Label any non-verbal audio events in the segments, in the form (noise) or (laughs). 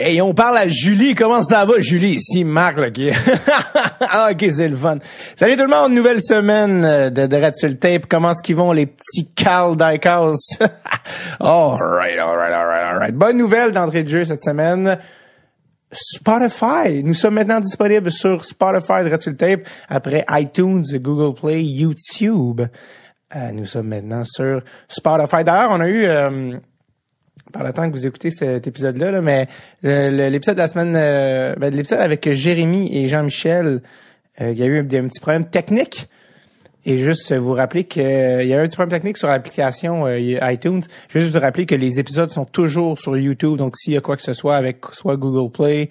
Hey, on parle à Julie. Comment ça va, Julie? Ici, Marc, là, qui... (laughs) ah, ok, c'est le fun. Salut tout le monde, nouvelle semaine euh, de, de Tape. Comment est-ce qu'ils vont, les petits Carl Dykhouse? (laughs) all right, all right, all right, all right. Bonne nouvelle d'entrée de jeu cette semaine. Spotify. Nous sommes maintenant disponibles sur Spotify de le Tape après iTunes, Google Play, YouTube. Euh, nous sommes maintenant sur Spotify. D'ailleurs, on a eu... euh, par le temps que vous écoutez cet épisode-là, là, mais l'épisode de la semaine, euh, ben, l'épisode avec Jérémy et Jean-Michel, euh, il y a eu un, petit problème technique. Et juste vous rappeler qu'il y a eu un petit problème technique sur l'application euh, iTunes. Je veux juste vous rappeler que les épisodes sont toujours sur YouTube. Donc, s'il y a quoi que ce soit avec soit Google Play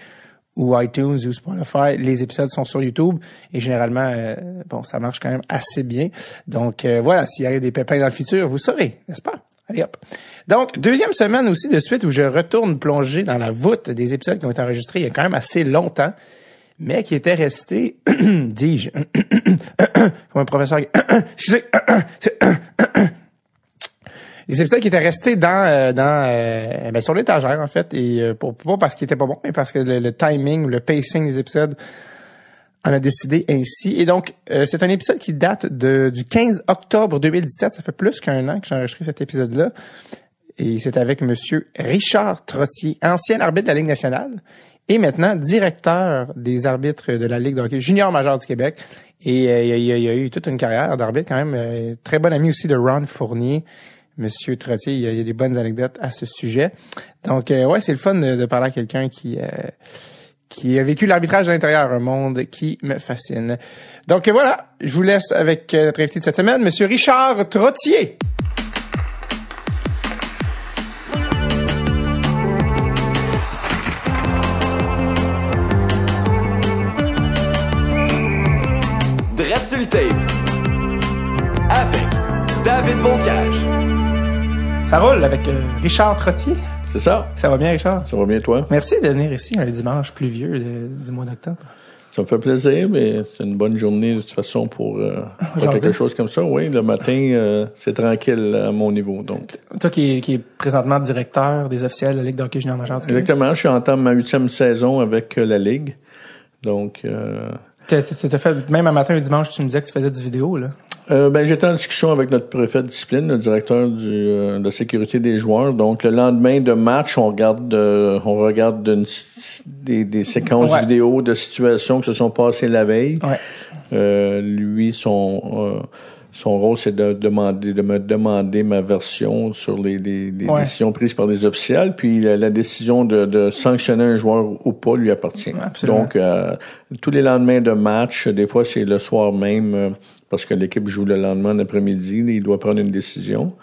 ou iTunes ou Spotify, les épisodes sont sur YouTube. Et généralement, euh, bon, ça marche quand même assez bien. Donc, euh, voilà, s'il y a des pépins dans le futur, vous saurez, n'est-ce pas? Allez hop. Donc, deuxième semaine aussi de suite où je retourne plonger dans la voûte des épisodes qui ont été enregistrés il y a quand même assez longtemps, mais qui étaient restés, (clears throat) dis-je, (clears throat) comme un professeur, (clears throat) excusez, les épisodes qui étaient restés dans, euh, dans euh, ben, sur l'étagère en fait, et euh, pour, pas parce qu'ils étaient pas bons, mais parce que le, le timing, le pacing des épisodes on a décidé ainsi. Et donc, euh, c'est un épisode qui date de, du 15 octobre 2017. Ça fait plus qu'un an que j'ai enregistré cet épisode-là. Et c'est avec Monsieur Richard Trottier, ancien arbitre de la Ligue nationale et maintenant directeur des arbitres de la Ligue de hockey junior major du Québec. Et euh, il, a, il a- eu toute une carrière d'arbitre quand même. euh, très bon ami aussi de Ron Fournier. Monsieur Trottier, il y a, a des bonnes anecdotes à ce sujet. Donc, euh, ouais, c'est le fun de, de parler à quelqu'un qui... qui a vécu l'arbitrage de l'intérieur, un monde qui me fascine. Donc voilà, je vous laisse avec euh, notre invité de cette semaine, Monsieur Richard Trottier. Avec David Bocage. Ça roule avec euh, Richard Trottier? C'est ça. Ça va bien, Richard? Ça va bien, toi? Merci de venir ici un dimanche pluvieux de- du mois d'octobre. Ça me fait plaisir, mais c'est une bonne journée de toute façon pour euh, quelque chose comme ça. Oui, le matin, euh, c'est tranquille à mon niveau. Donc, Toi qui, qui est présentement directeur des officiels de la Ligue de hockey junior du Québec. exactement, je suis en temps de ma huitième saison avec euh, la Ligue. Donc, t'as fait, même un matin, un dimanche, tu me disais que tu faisais du vidéo, là. Euh, ben, j'étais en discussion avec notre préfet de discipline, le directeur du, euh, de la sécurité des joueurs. Donc, le lendemain de match, on regarde, euh, on regarde une- des, des séquences Ouais. vidéo de situations qui se sont passées la veille. Ouais. Euh, lui, son euh, son rôle, c'est de demander, de me demander ma version sur les, les- les Ouais. décisions prises par les officiels. Puis la, la décision de, de sanctionner un joueur ou pas lui appartient. Absolument. Donc, euh, tous les lendemains de match, des fois c'est le soir même, euh, parce que l'équipe joue le lendemain l'après-midi, il doit prendre une décision.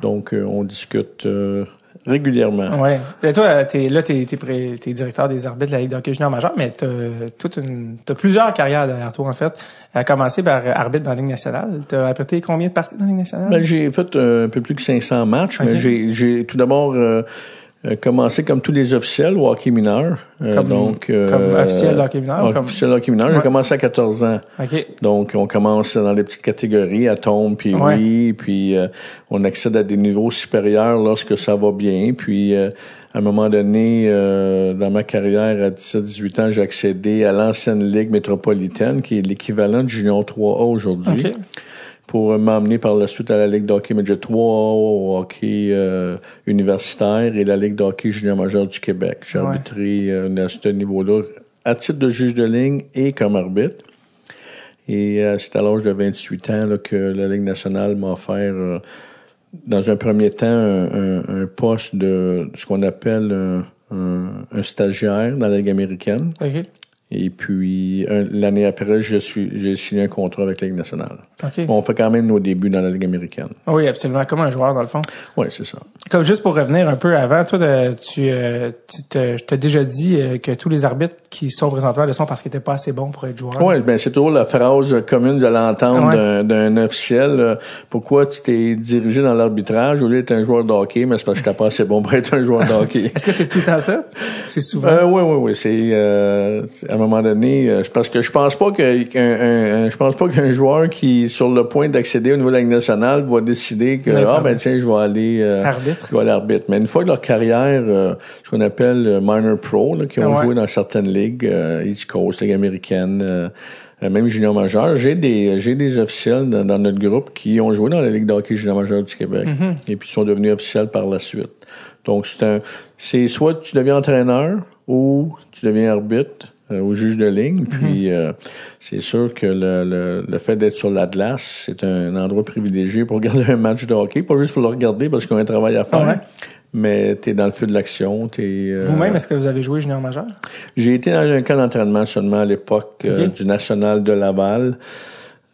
Donc, euh, on discute euh, régulièrement. Ouais. Et toi, t'es, là, t'es, t'es, pré- t'es directeur des arbitres de la Ligue de hockey junior major, mais t'as toute une, t'as plusieurs carrières derrière toi, en fait. À commencer par arbitre dans la Ligue nationale. T'as arbitré combien de parties dans la Ligue nationale? Ben, j'ai fait un peu plus que 500 matchs, mais j'ai, j'ai tout d'abord euh, commencé comme tous les officiels au hockey mineur. Euh, Comme- donc, euh, comme officiel hockey mineur comme- Officiel hockey mineur. Ouais. J'ai commencé à 14 ans. OK. Donc, on commence dans les petites catégories, à tombe, puis Ouais. oui, puis euh, on accède à des niveaux supérieurs lorsque ça va bien. Puis, euh, à un moment donné, euh, dans ma carrière, à 17-18 ans, j'ai accédé à l'ancienne Ligue métropolitaine, qui est l'équivalent du Junior 3A aujourd'hui OK. Pour m'emmener par la suite à la Ligue de hockey Midget 3, au hockey euh, universitaire et la Ligue de hockey junior majeur du Québec. J'ai Ouais. arbitré euh, à ce niveau-là à titre de juge de ligne et comme arbitre. Et euh, c'est à l'âge de 28 ans là, que la Ligue nationale m'a offert, euh, dans un premier temps, un, un- un poste de ce qu'on appelle un, un- stagiaire dans la Ligue américaine. OK. Et puis, l'année après, je suis, j'ai signé un contrat avec la Ligue nationale. OK. On fait quand même nos débuts dans la Ligue américaine. Oui, absolument. Comme un joueur, dans le fond. Oui, c'est ça. Comme juste pour revenir un peu avant, toi, de- tu, euh, tu te- je t'ai déjà dit euh, que tous les arbitres qui sont présentement le sont parce qu'ils étaient pas assez bons pour être joueurs. Oui, ben c'est toujours la phrase commune que vous allez entendre Ouais. d'un, officiel. euh, pourquoi tu t'es dirigé dans l'arbitrage au lieu d'être un joueur de hockey, mais c'est parce que j'étais pas assez bon pour être un joueur de hockey. (laughs) Est-ce que c'est tout le temps ça? (laughs) C'est souvent? Euh, oui, oui, oui. C'est- un moment donné, euh, parce que je pense pas que qu'un un- un- je pense pas qu'un joueur qui est sur le point d'accéder au niveau de la Ligue nationale va décider que ah ben tiens, je vais aller euh, Arbitre. je vais aller arbitre. Mais une fois que leur carrière, euh, ce qu'on appelle euh, minor pro, là, qui ont ouais. joué dans certaines ligues, euh, East Coast, Ligue américaine, euh, même junior majeur, j'ai des j'ai des officiels dans, dans notre groupe qui ont joué dans la Ligue de hockey junior majeur du Québec Mm-hmm. et puis sont devenus officiels par la suite. Donc c'est un c'est soit tu deviens entraîneur ou tu deviens arbitre au juge de ligne. Mm-hmm. Puis euh, c'est sûr que le, le, le fait d'être sur la glace, c'est un endroit privilégié pour (laughs) regarder un match de hockey, pas juste pour le regarder parce qu'on a un travail à faire. Ah ouais. Mais tu es dans le feu de l'action. t'es, euh, Vous-même, est-ce que vous avez joué junior majeur? J'ai été dans un camp d'entraînement seulement à l'époque euh, du National de Laval.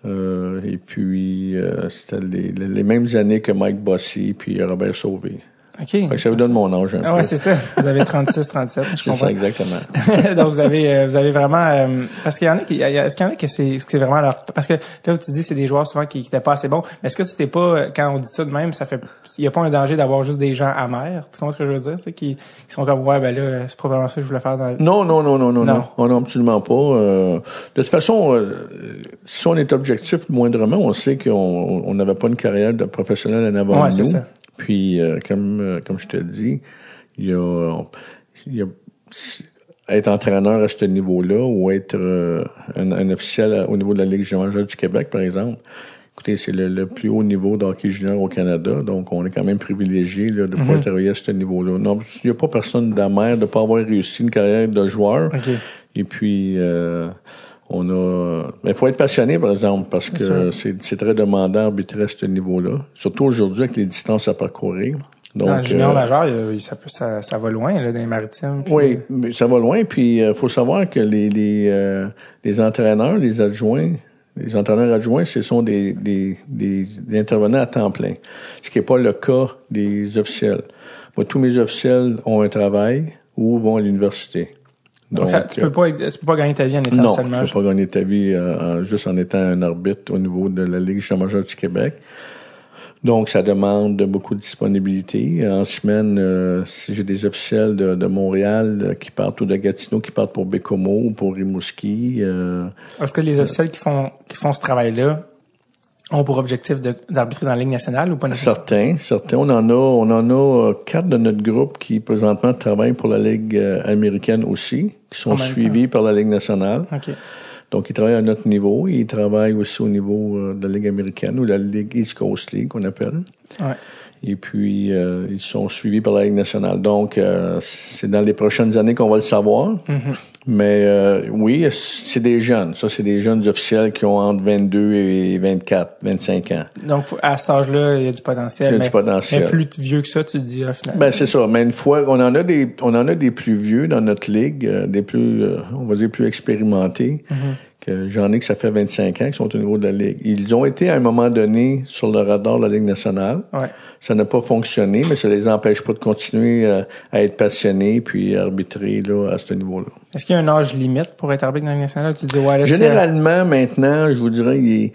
Euh, et puis, euh, c'était les- les mêmes années que Mike Bossy puis Robert Sauvé. OK. Fait que ça vous donne mon âge un Ah peu. ouais, c'est ça. Vous avez 36, 37, je C'est ça, exactement. (laughs) Donc vous avez euh, vous avez vraiment euh, parce qu'il y en a qui est-ce qu'il y en a que c'est c'est vraiment leur parce que là où tu dis c'est des joueurs souvent qui n'étaient pas assez bons mais est-ce que c'est pas euh, quand on dit ça de même ça fait il y a pas un danger d'avoir juste des gens amers? Tu comprends ce que je veux dire qui, qui sont comme ouais ben là c'est vraiment ça que je voulais faire dans Non, non, non, non, non, Non. non, Oh, non, absolument pas. Euh, de toute façon, euh, si on est objectif moindrement, on sait qu'on on n'avait pas une carrière de professionnel en avant Ouais, nous. ça. Puis, euh, comme euh, comme je te dis, il y a, il y a être entraîneur à ce niveau-là ou être euh, un, un officiel au niveau de la Ligue junior du Québec, par exemple. Écoutez, c'est le, le plus haut niveau de hockey junior au Canada, donc on est quand même privilégié là, de Mhm. pouvoir travailler à ce niveau-là. Non, il n'y a pas personne d'amer de ne pas avoir réussi une carrière de joueur. OK. Et puis, euh, on a... Mais il faut être passionné, par exemple, parce que c'est c'est très demandant d'arbitrer à ce niveau-là. Surtout aujourd'hui avec les distances à parcourir. Donc, dans le junior euh, majeur ça peut ça, ça va loin là dans les maritimes puis- oui, mais ça va loin. Puis, il faut savoir que les, les, euh, les entraîneurs, les adjoints, les entraîneurs adjoints, ce sont des, des, des, des intervenants à temps plein. Ce qui n'est pas le cas des officiels. Moi, tous mes officiels ont un travail ou vont à l'université. Donc, ça, tu euh, peux pas tu peux pas gagner ta vie en étant non, seulement tu peux pas gagner ta vie euh, en- juste en étant un arbitre au niveau de la Ligue junior du Québec. Donc, ça demande beaucoup de disponibilité. En semaine, euh, si j'ai des officiels de, de Montréal euh, qui partent ou de Gatineau, qui partent pour Bécomo ou pour Rimouski, euh, est-ce que les officiels qui font qui font ce travail là ont pour objectif d'arbitrer dans la Ligue nationale ou pas nécessairement? Certains, certains, on en a, on en a euh, quatre de notre groupe qui présentement travaillent pour la Ligue euh, américaine aussi, qui sont suivis par la Ligue nationale. Donc, ils travaillent à notre niveau. Ils travaillent aussi au niveau euh, de la Ligue américaine ou la Ligue East Coast League, qu'on appelle. Ouais. Et puis, euh, ils sont suivis par la Ligue nationale. Donc, euh, c'est dans les prochaines années qu'on va le savoir. Mais euh, oui, c'est des jeunes. Ça, c'est des jeunes officiels qui ont entre 22 et 24, 25 ans. Donc, à cet âge-là, il y a du potentiel. Il y a mais, du potentiel. Mais plus vieux que ça, tu te dis, ah, finalement. Ben c'est ça. Mais une fois, on en a des, on en a des plus vieux dans notre ligue, euh, des plus, euh, on va dire plus expérimentés. Que j'en ai que ça fait 25 ans qui sont au niveau de la ligue. Ils ont été à un moment donné sur le radar de la ligue nationale. ouais. Ça n'a pas fonctionné, mais ça les empêche pas de continuer euh, à être passionnés puis arbitrer là à ce niveau-là. Est-ce qu'il y a un âge limite pour être arbitre dans la Ligue nationale? Tu dis, ouais, là, Généralement, maintenant, je vous dirais, il est-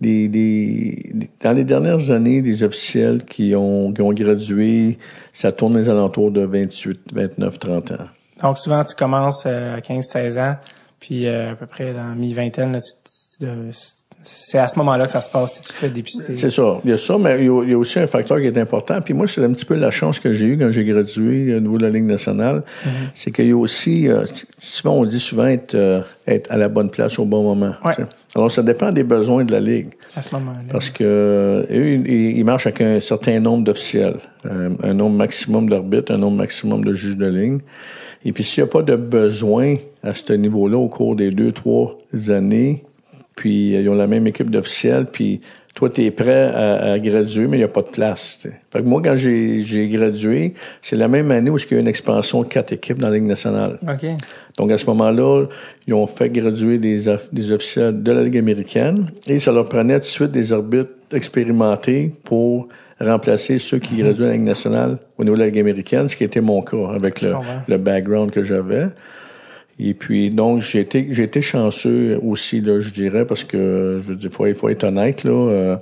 des, des, des- dans les dernières années, des officiels qui ont, qui ont gradué, ça tourne les alentours de 28, 29, 30 ans. Donc, souvent, tu commences euh, à 15, 16 ans, puis euh, à peu près dans la mi-vingtaine, là, tu, tu- tu- c'est à ce moment-là que ça se passe, si tu te fais dépister. C'est ça. Il y a ça, mais il y a, il y a aussi un facteur qui est important. Puis moi, c'est un petit peu la chance que j'ai eue quand j'ai gradué au niveau de la Ligue nationale. C'est qu'il y a aussi, euh, souvent on dit souvent être, euh, être à la bonne place au bon moment. Ouais. Alors, ça dépend des besoins de la Ligue. À ce moment-là. Parce que euh, eux, ils, ils marchent avec un certain nombre d'officiels, un, un nombre maximum d'arbitres, un nombre maximum de juges de ligne. Et puis s'il n'y a pas de besoin à ce niveau-là au cours des deux, trois années, puis euh, ils ont la même équipe d'officiels, puis toi, tu es prêt à, à graduer, mais il n'y a pas de place. tu sais. Fait que moi, quand j'ai gradué, c'est la même année où il y a eu une expansion de quatre équipes dans la Ligue nationale. OK. Donc, à ce moment-là, ils ont fait graduer des, des officiels de la Ligue américaine et ça leur prenait tout de suite des arbitres expérimentés pour remplacer ceux qui graduaient à la Ligue nationale au niveau de la Ligue américaine, ce qui était mon cas avec le, le background que j'avais. Et puis, donc, j'ai été, j'ai été chanceux aussi, là, je dirais, parce que, je veux dire, faut, il faut être honnête, là. euh,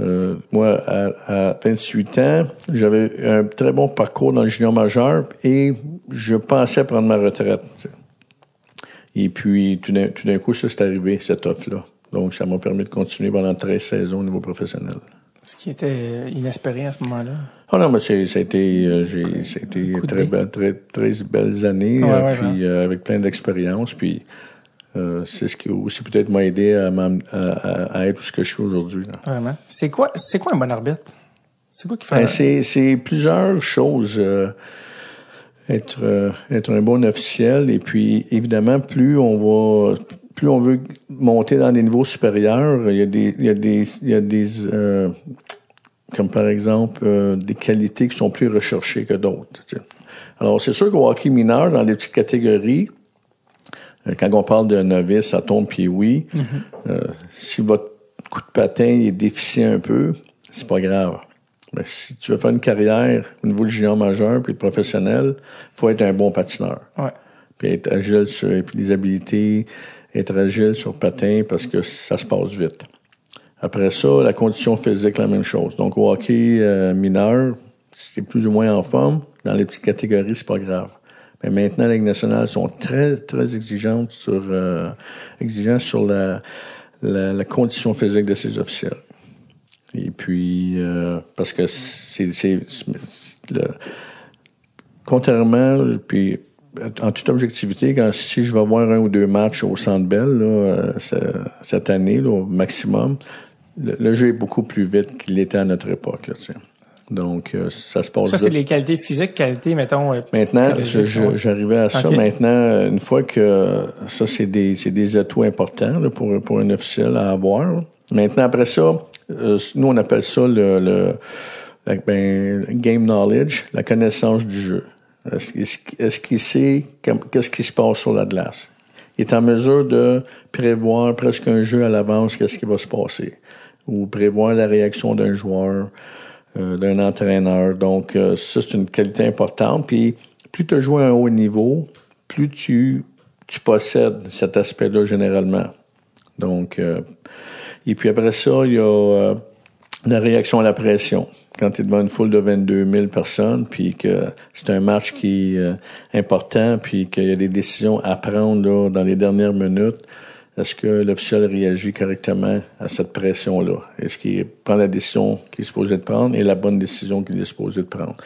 euh, moi, à, à 28 ans, j'avais un très bon parcours dans le junior majeur et je pensais prendre ma retraite. Et puis, tout d'un, tout d'un coup, ça, c'est arrivé, cette offre-là. Donc, ça m'a permis de continuer pendant 13 saisons au niveau professionnel. Ce qui était inespéré à ce moment-là. Oh non, mais c'est, ça a été, euh, très, très, très belles années, Ouais, euh, ouais, puis euh, avec plein d'expérience, puis euh, c'est ce qui aussi peut-être m'a aidé à, être ce que je suis aujourd'hui. Vraiment. C'est quoi, c'est quoi un bon arbitre? C'est quoi qui fait Ben, c'est, c'est plusieurs choses. être, être un bon officiel, et puis évidemment, plus on va, plus on veut monter dans des niveaux supérieurs, il y a des, il y a des, il y a des, euh, comme par exemple euh, des qualités qui sont plus recherchées que d'autres. tu sais. Alors c'est sûr qu'au hockey mineur, dans les petites catégories, euh, quand on parle de novice, ça tombe puis oui. Euh, si votre coup de patin est déficient un peu, c'est pas grave. Mais si tu veux faire une carrière au niveau du junior majeur puis professionnel, faut être un bon patineur. Ouais. Puis être agile sur et puis les habilités, être agile sur patin parce que ça se passe vite. Après ça, la condition physique, la même chose. Donc hockey euh, mineur, si t'es plus ou moins en forme, dans les petites catégories, c'est pas grave. Mais maintenant, les Ligue nationale sont très, très exigeantes sur, euh, exigeantes sur la, la, la condition physique de ces officiels. Et puis, euh, parce que c'est le, contrairement, puis en toute objectivité, quand si je vais voir un ou deux matchs au Centre Bell là, euh, ce- cette année, là, au maximum, le, le jeu est beaucoup plus vite qu'il était à notre époque. Là. Donc, euh, ça se passe Ça, c'est les qualités physiques, qualités, mettons, euh, Maintenant, j'arrivais à ça. Maintenant, une fois que ça, c'est des, c'est des atouts importants là, pour, pour un officiel à avoir. Maintenant, après ça, euh, nous, on appelle ça le, le la- ben, game knowledge, la connaissance du jeu. Est-ce qu'il sait qu'est-ce qui se passe sur la glace? Il est en mesure de prévoir presque un jeu à l'avance, qu'est-ce qui va se passer. Ou prévoir la réaction d'un joueur, euh, d'un entraîneur. Donc, euh, ça, c'est une qualité importante. Puis, plus tu joues à un haut niveau, plus tu, tu possèdes cet aspect-là généralement. Donc, euh, et puis après ça, il y a euh, la réaction à la pression. Quand tu es devant une foule de 22 000 personnes, puis que c'est un match qui est euh, important, puis qu'il y a des décisions à prendre là, dans les dernières minutes, est-ce que l'officiel réagit correctement à cette pression-là? Est-ce qu'il prend la décision qu'il est supposé de prendre et la bonne décision qu'il est supposé de prendre?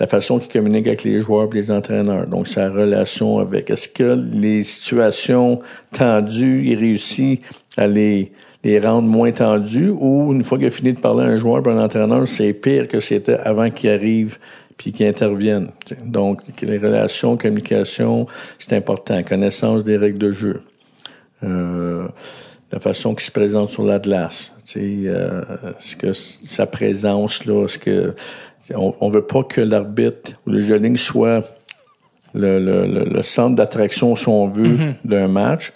La façon qu'il communique avec les joueurs et les entraîneurs. Donc, sa relation avec. Est-ce que les situations tendues, il réussit à les, les rendre moins tendues ou une fois qu'il a fini de parler à un joueur et un entraîneur, c'est pire que c'était avant qu'il arrive puis qu'il intervienne. Donc, les relations, communication, c'est important. Connaissance des règles de jeu. Euh, la façon qu'il se présente sur la glace. Euh, ce que sa présence là, ce que on, on veut pas que l'arbitre ou le jeu soit le, le, le, le centre d'attraction, si on veut, d'un match,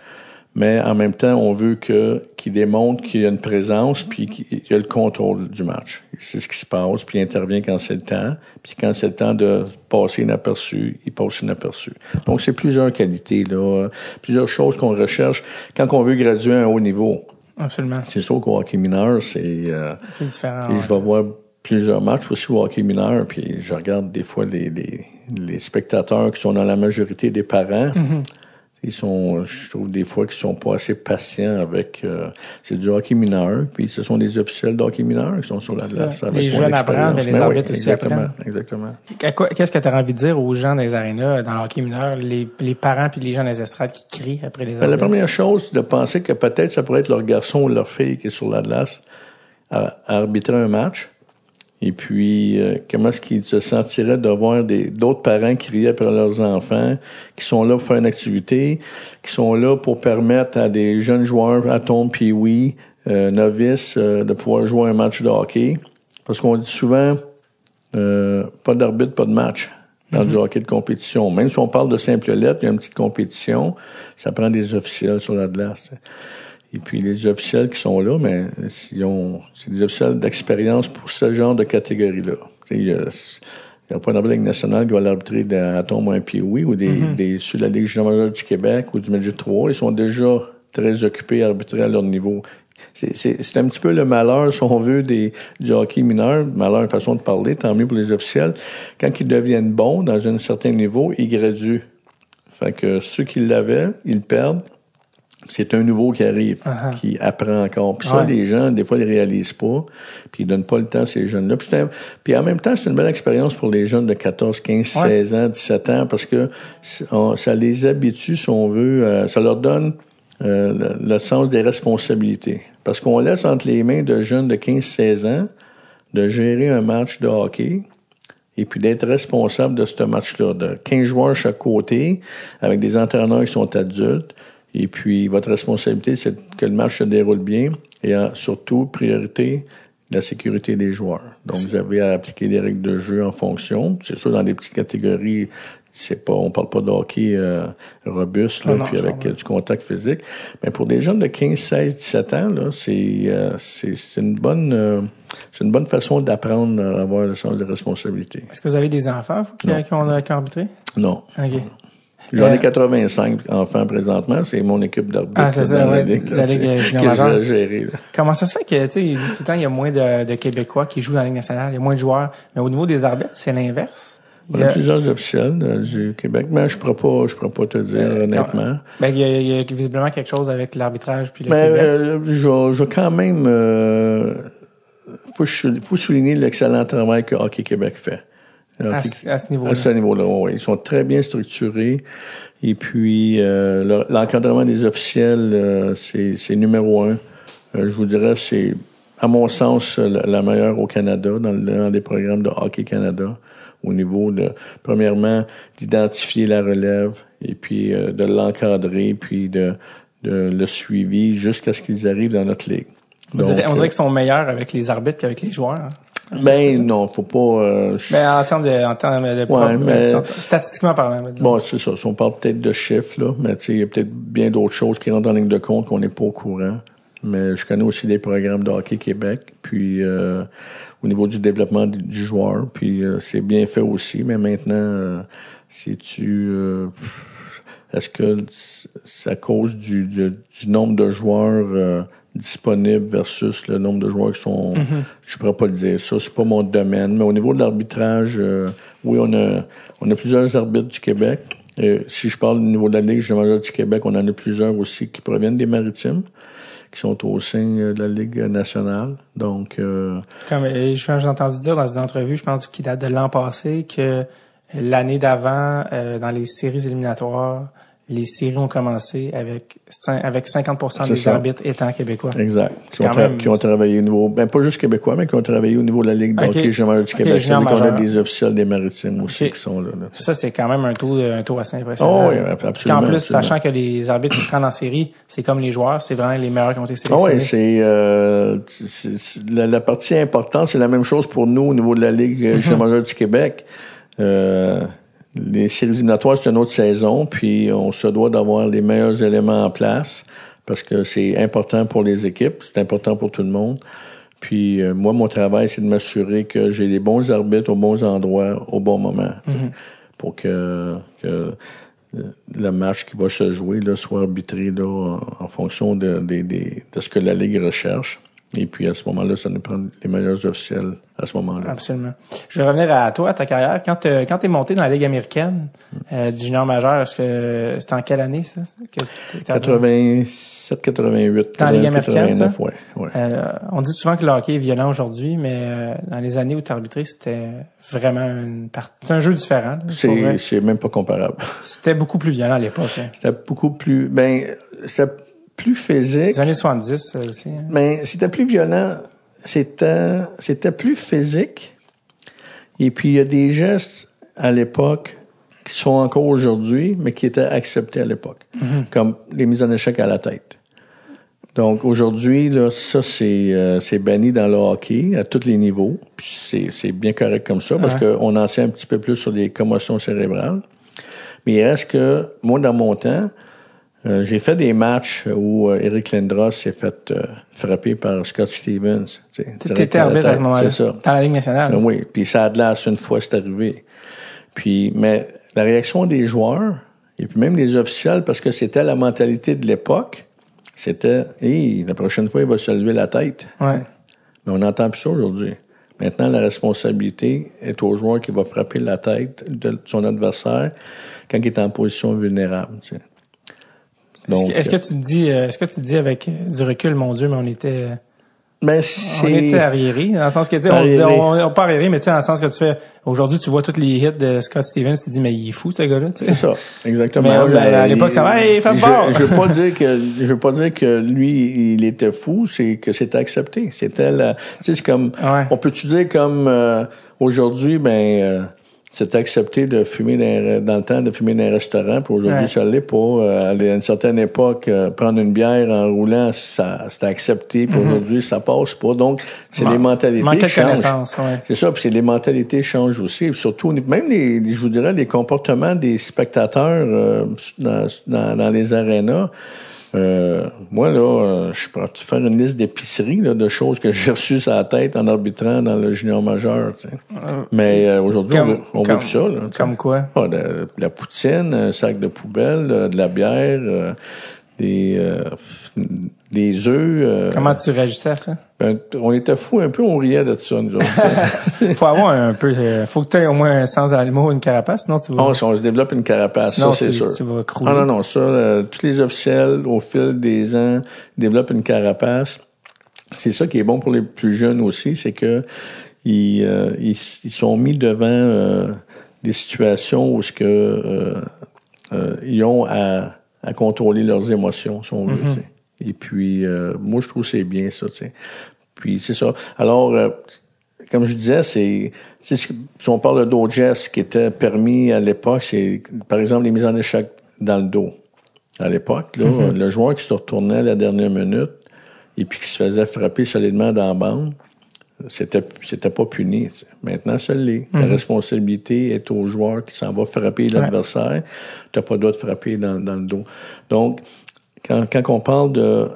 mais en même temps, on veut que qu'il démontre qu'il y a une présence puis qu'il y a le contrôle du match. C'est ce qui se passe, puis il intervient quand c'est le temps, puis quand c'est le temps de passer inaperçu, il passe inaperçu. Donc, c'est plusieurs qualités, là, plusieurs choses qu'on recherche quand on veut graduer à un haut niveau. Absolument. C'est sûr qu'au hockey mineur, c'est... euh, C'est différent. ouais. Je vais voir plusieurs matchs aussi au hockey mineur, puis je regarde des fois les, les, les spectateurs qui sont dans la majorité des parents. Mm-hmm. Ils sont, je trouve des fois qu'ils sont pas assez patients avec. euh, c'est du hockey mineur, puis ce sont des officiels de hockey mineur qui sont sur la glace. avec Les jeunes apprennent, mais les Ben oui, arbitres aussi exactement, apprennent. Exactement. Qu'est-ce que tu as envie de dire aux gens des arénas, dans le hockey mineur, les, les parents puis les gens des estrades qui crient après les Ben, la arbitres? première chose, c'est de penser que peut-être ça pourrait être leur garçon ou leur fille qui est sur la glace à, à arbitrer un match. Et puis, euh, comment est-ce qu'ils se sentiraient de voir d'autres parents crier après leurs enfants, qui sont là pour faire une activité, qui sont là pour permettre à des jeunes joueurs, à tombe puis oui, euh, novices, euh, de pouvoir jouer un match de hockey? Parce qu'on dit souvent, euh, pas d'arbitre, pas de match dans du hockey de compétition. Même si on parle de simple lettre, il y a une petite compétition, ça prend des officiels sur la glace. Et puis les officiels qui sont là, mais c'est des officiels d'expérience pour ce genre de catégorie-là. Tu sais, Il n'y a, a pas de la Ligue nationale qui va l'arbitrer d'un tombe ou un Pee-Wee ou des, des, sur la Ligue junior du Québec ou du Midget 3. Ils sont déjà très occupés à arbitrer à leur niveau. C'est, c'est, c'est un petit peu le malheur, si on veut, des, du hockey mineur, malheur, une façon de parler, tant mieux pour les officiels. Quand ils deviennent bons dans un certain niveau, ils graduent Fait que ceux qui l'avaient, ils perdent. C'est un nouveau qui arrive, Uh-huh. qui apprend encore. Puis ça, Ouais. les gens, des fois, ils réalisent pas, puis ils donnent pas le temps à ces jeunes-là. Puis, c'est un- puis en même temps, c'est une belle expérience pour les jeunes de 14, 15, Ouais. 16 ans, 17 ans, parce que on- ça les habitue, si on veut, euh, ça leur donne euh, le, le sens des responsabilités. Parce qu'on laisse entre les mains de jeunes de 15, 16 ans de gérer un match de hockey et puis d'être responsable de ce match-là, de 15 joueurs chaque côté, avec des entraîneurs qui sont adultes. Et puis, votre responsabilité, c'est que le match se déroule bien et surtout, priorité, la sécurité des joueurs. Donc, vous avez à appliquer des règles de jeu en fonction. C'est sûr, dans des petites catégories, c'est pas, on parle pas de hockey euh, robuste, là, Ah non, puis avec euh, du contact physique. Mais pour des jeunes de 15, 16, 17 ans, là, c'est, euh, c'est, c'est une bonne, euh, c'est une bonne façon d'apprendre à avoir le sens de responsabilité. Est-ce que vous avez des enfants vous, qui, Non. qui ont, qui ont arbitré? Non. OK. J'en Euh, ai 85 enfants présentement. C'est mon équipe d'arbitre Ah, c'est ça, dans la ligue, la euh, que là. Comment ça se fait que, tu sais, ils disent tout le temps qu'il y a moins de, de Québécois qui jouent dans la Ligue nationale, il y a moins de joueurs. Mais au niveau des arbitres, c'est l'inverse. On Il y a a- plusieurs officiels euh, du Québec, mais je ne pourrais pas, je pourrais pas te dire Euh, honnêtement. Ben, il y, a, il y a visiblement quelque chose avec l'arbitrage puis le Mais Québec. euh, je, je quand même, euh, faut, faut souligner l'excellent travail que Hockey Québec fait. À, ce- à ce niveau-là. À ce niveau-là, oui. Ils sont très bien structurés. Et puis, euh, le- l'encadrement des officiels, euh, c'est numéro un. Euh, je vous dirais, c'est, à mon sens, la, la meilleure au Canada, dans, le- dans les programmes de Hockey Canada, au niveau de, premièrement, d'identifier la relève et puis euh, de l'encadrer, puis de, de le suivi jusqu'à ce qu'ils arrivent dans notre ligue. on Donc, dirait, on dirait euh, qu'ils sont meilleurs avec les arbitres qu'avec les joueurs. hein. Ben non, faut pas. euh, je- Ben, en termes de, en termes de pro- mais- statistiquement parlant, on va dire. Bon, c'est ça. Si on parle peut-être de chiffres, là, mais tu sais, il y a peut-être bien d'autres choses qui rentrent en ligne de compte qu'on n'est pas au courant. Mais je connais aussi des programmes de hockey Québec, puis euh, au niveau du développement du, du joueur, puis euh, c'est bien fait aussi. Mais maintenant, euh, si tu, euh, est-ce que c'est à cause du, de- du nombre de joueurs euh, disponibles versus le nombre de joueurs qui sont, je pourrais pas le dire. Ça, c'est pas mon domaine. Mais au niveau de l'arbitrage, euh, oui, on a, on a plusieurs arbitres du Québec. Euh, si je parle au niveau de la Ligue junior du Québec, on en a plusieurs aussi qui proviennent des Maritimes, qui sont au sein euh, de la Ligue nationale. Donc, euh, Comme euh, je j'ai entendu dire dans une entrevue, je pense qu'il date de l'an passé, que l'année d'avant, euh, dans les séries éliminatoires, les séries ont commencé avec cin- avec 50% C'est des ça. arbitres étant québécois. exact. Qui ont, même- qui ont travaillé au niveau, ben pas juste québécois, mais qui ont travaillé au niveau de la Ligue de Ok. hockey junior du Ok, Québec. junior C'est-à-dire qu'on a des officiels des Maritimes aussi qui sont là. là. Ça, c'est quand même un taux, un taux assez impressionnant. Oh, oui, Puis absolument. en plus, absolument. sachant que les arbitres qui se rendent en série, c'est comme les joueurs, c'est vraiment les meilleurs qui ont été Ah sélectionnés. oui, c'est euh, la, la partie importante, c'est la même chose pour nous au niveau de la Ligue Mhm. euh, junior majeure du Québec. Euh, les séries éliminatoires, c'est une autre saison, puis on se doit d'avoir les meilleurs éléments en place parce que c'est important pour les équipes, c'est important pour tout le monde. Puis euh, moi, mon travail, c'est de m'assurer que j'ai les bons arbitres aux bons endroits au bon moment, sais, pour que, que euh, le match qui va se jouer là, soit arbitré là, en, en fonction de, de, de, de ce que la Ligue recherche. Et puis à ce moment-là, ça nous prend les meilleurs officiels à ce moment-là. Absolument. Je vais revenir à toi, à ta carrière. Quand tu es monté dans la Ligue américaine euh, du junior majeur, est-ce que c'était en quelle année, ça? Que t'es arrivé? 87, 88, Dans la Ligue américaine, 89, ça? ouais, ouais. Euh, on dit souvent que le hockey est violent aujourd'hui, mais euh, dans les années où tu arbitré, c'était vraiment une c'est un jeu différent. C'est, même pas comparable. C'était beaucoup plus violent à l'époque. hein. C'était beaucoup plus, ben, c'était plus physique. Les années 70 euh, aussi. hein. Mais c'était plus violent, c'était, c'était plus physique. Et puis, il y a des gestes à l'époque qui sont encore aujourd'hui, mais qui étaient acceptés à l'époque. Comme les mises en échec à la tête. Donc, aujourd'hui, là, ça, c'est, euh, c'est banni dans le hockey à tous les niveaux. C'est, c'est bien correct comme ça, parce Ouais. qu'on en sait un petit peu plus sur les commotions cérébrales. Mais il reste que, moi, dans mon temps, euh, j'ai fait des matchs où euh, Eric Lindros s'est fait euh, frapper par Scott Stevens. tu étais arbitre à ce tête. moment-là. C'est ça. Dans la Ligue nationale. Euh, oui, puis ça a de glace une fois c'est arrivé. Puis, mais la réaction des joueurs et puis même des officiels, parce que c'était la mentalité de l'époque, c'était, hey, la prochaine fois il va se lever la tête. Ouais. Mais on n'entend plus ça aujourd'hui. Maintenant, la responsabilité est au joueur qui va frapper la tête de son adversaire, quand il est en position vulnérable. tu sais. Est-ce Donc, que, est-ce que tu te dis, euh, est-ce que tu te dis avec euh, du recul, mon Dieu, mais on était, ben, on était arriérés, dans le sens que, tu sais, on, se dit- on, on pas arriérés, mais tu sais, dans le sens que tu fais, aujourd'hui, tu vois tous les hits de Scott Stevens, tu te dis, mais il est fou, ce gars-là. C'est ça, exactement. Mais, euh, Ben, à l'époque, ça va, hey, fais je, fort! je veux pas dire que je veux pas dire que lui il était fou, c'est que c'était accepté. C'était la, tu sais, c'est comme, Ouais. on peut tu dire comme euh, aujourd'hui, ben euh, c'était accepté de fumer dans, le temps de fumer dans un restaurant, puis aujourd'hui Ouais. ça l'est pas. Euh, à une certaine époque, euh, prendre une bière en roulant, ça c'était accepté, puis aujourd'hui ça passe pas. Donc c'est les mentalités qui changent. ouais. C'est ça, puis c'est les mentalités changent aussi. Et surtout, même les, les- je vous dirais, les comportements des spectateurs euh, dans, dans, dans les arénas. Euh, moi, là, euh, je suis parti faire une liste d'épiceries, de choses que j'ai (laughs) reçues sur la tête en arbitrant dans le junior majeur. tu sais. Mais euh, aujourd'hui, on veut, plus ça. Là. Comme quoi? Ah, de, de la poutine, un sac de poubelle, euh, de la bière, euh, des, euh, des œufs. euh, Comment tu réagissais à ça? ben, on était fous un peu, on riait de ça, nous autres. (laughs) Faut avoir un peu, euh, faut que tu aies au moins un sens à l'humour, une carapace, sinon tu vas, On, on se développe une carapace, sinon ça c'est sûr. tu vas crouler. Ah non, non, ça, euh, tous les officiels, au fil des ans, développent une carapace. C'est ça qui est bon pour les plus jeunes aussi, c'est que ils, euh, ils, ils sont mis devant euh, des situations où ce que euh, euh, ils ont à, à contrôler leurs émotions, si on veut. sais. Et puis, euh, moi, je trouve que c'est bien ça. Puis c'est ça. Alors, euh, comme je disais, c'est, si on parle de dos gestes qui était permis à l'époque, c'est par exemple les mises en échec dans le dos. À l'époque, là, le joueur qui se retournait à la dernière minute et puis qui se faisait frapper solidement dans la bande, c'était c'était pas puni. tu. Maintenant, ça l'est. La responsabilité est au joueur qui s'en va frapper l'adversaire. T'as pas le droit de frapper dans, dans le dos. Donc, quand, quand on parle de,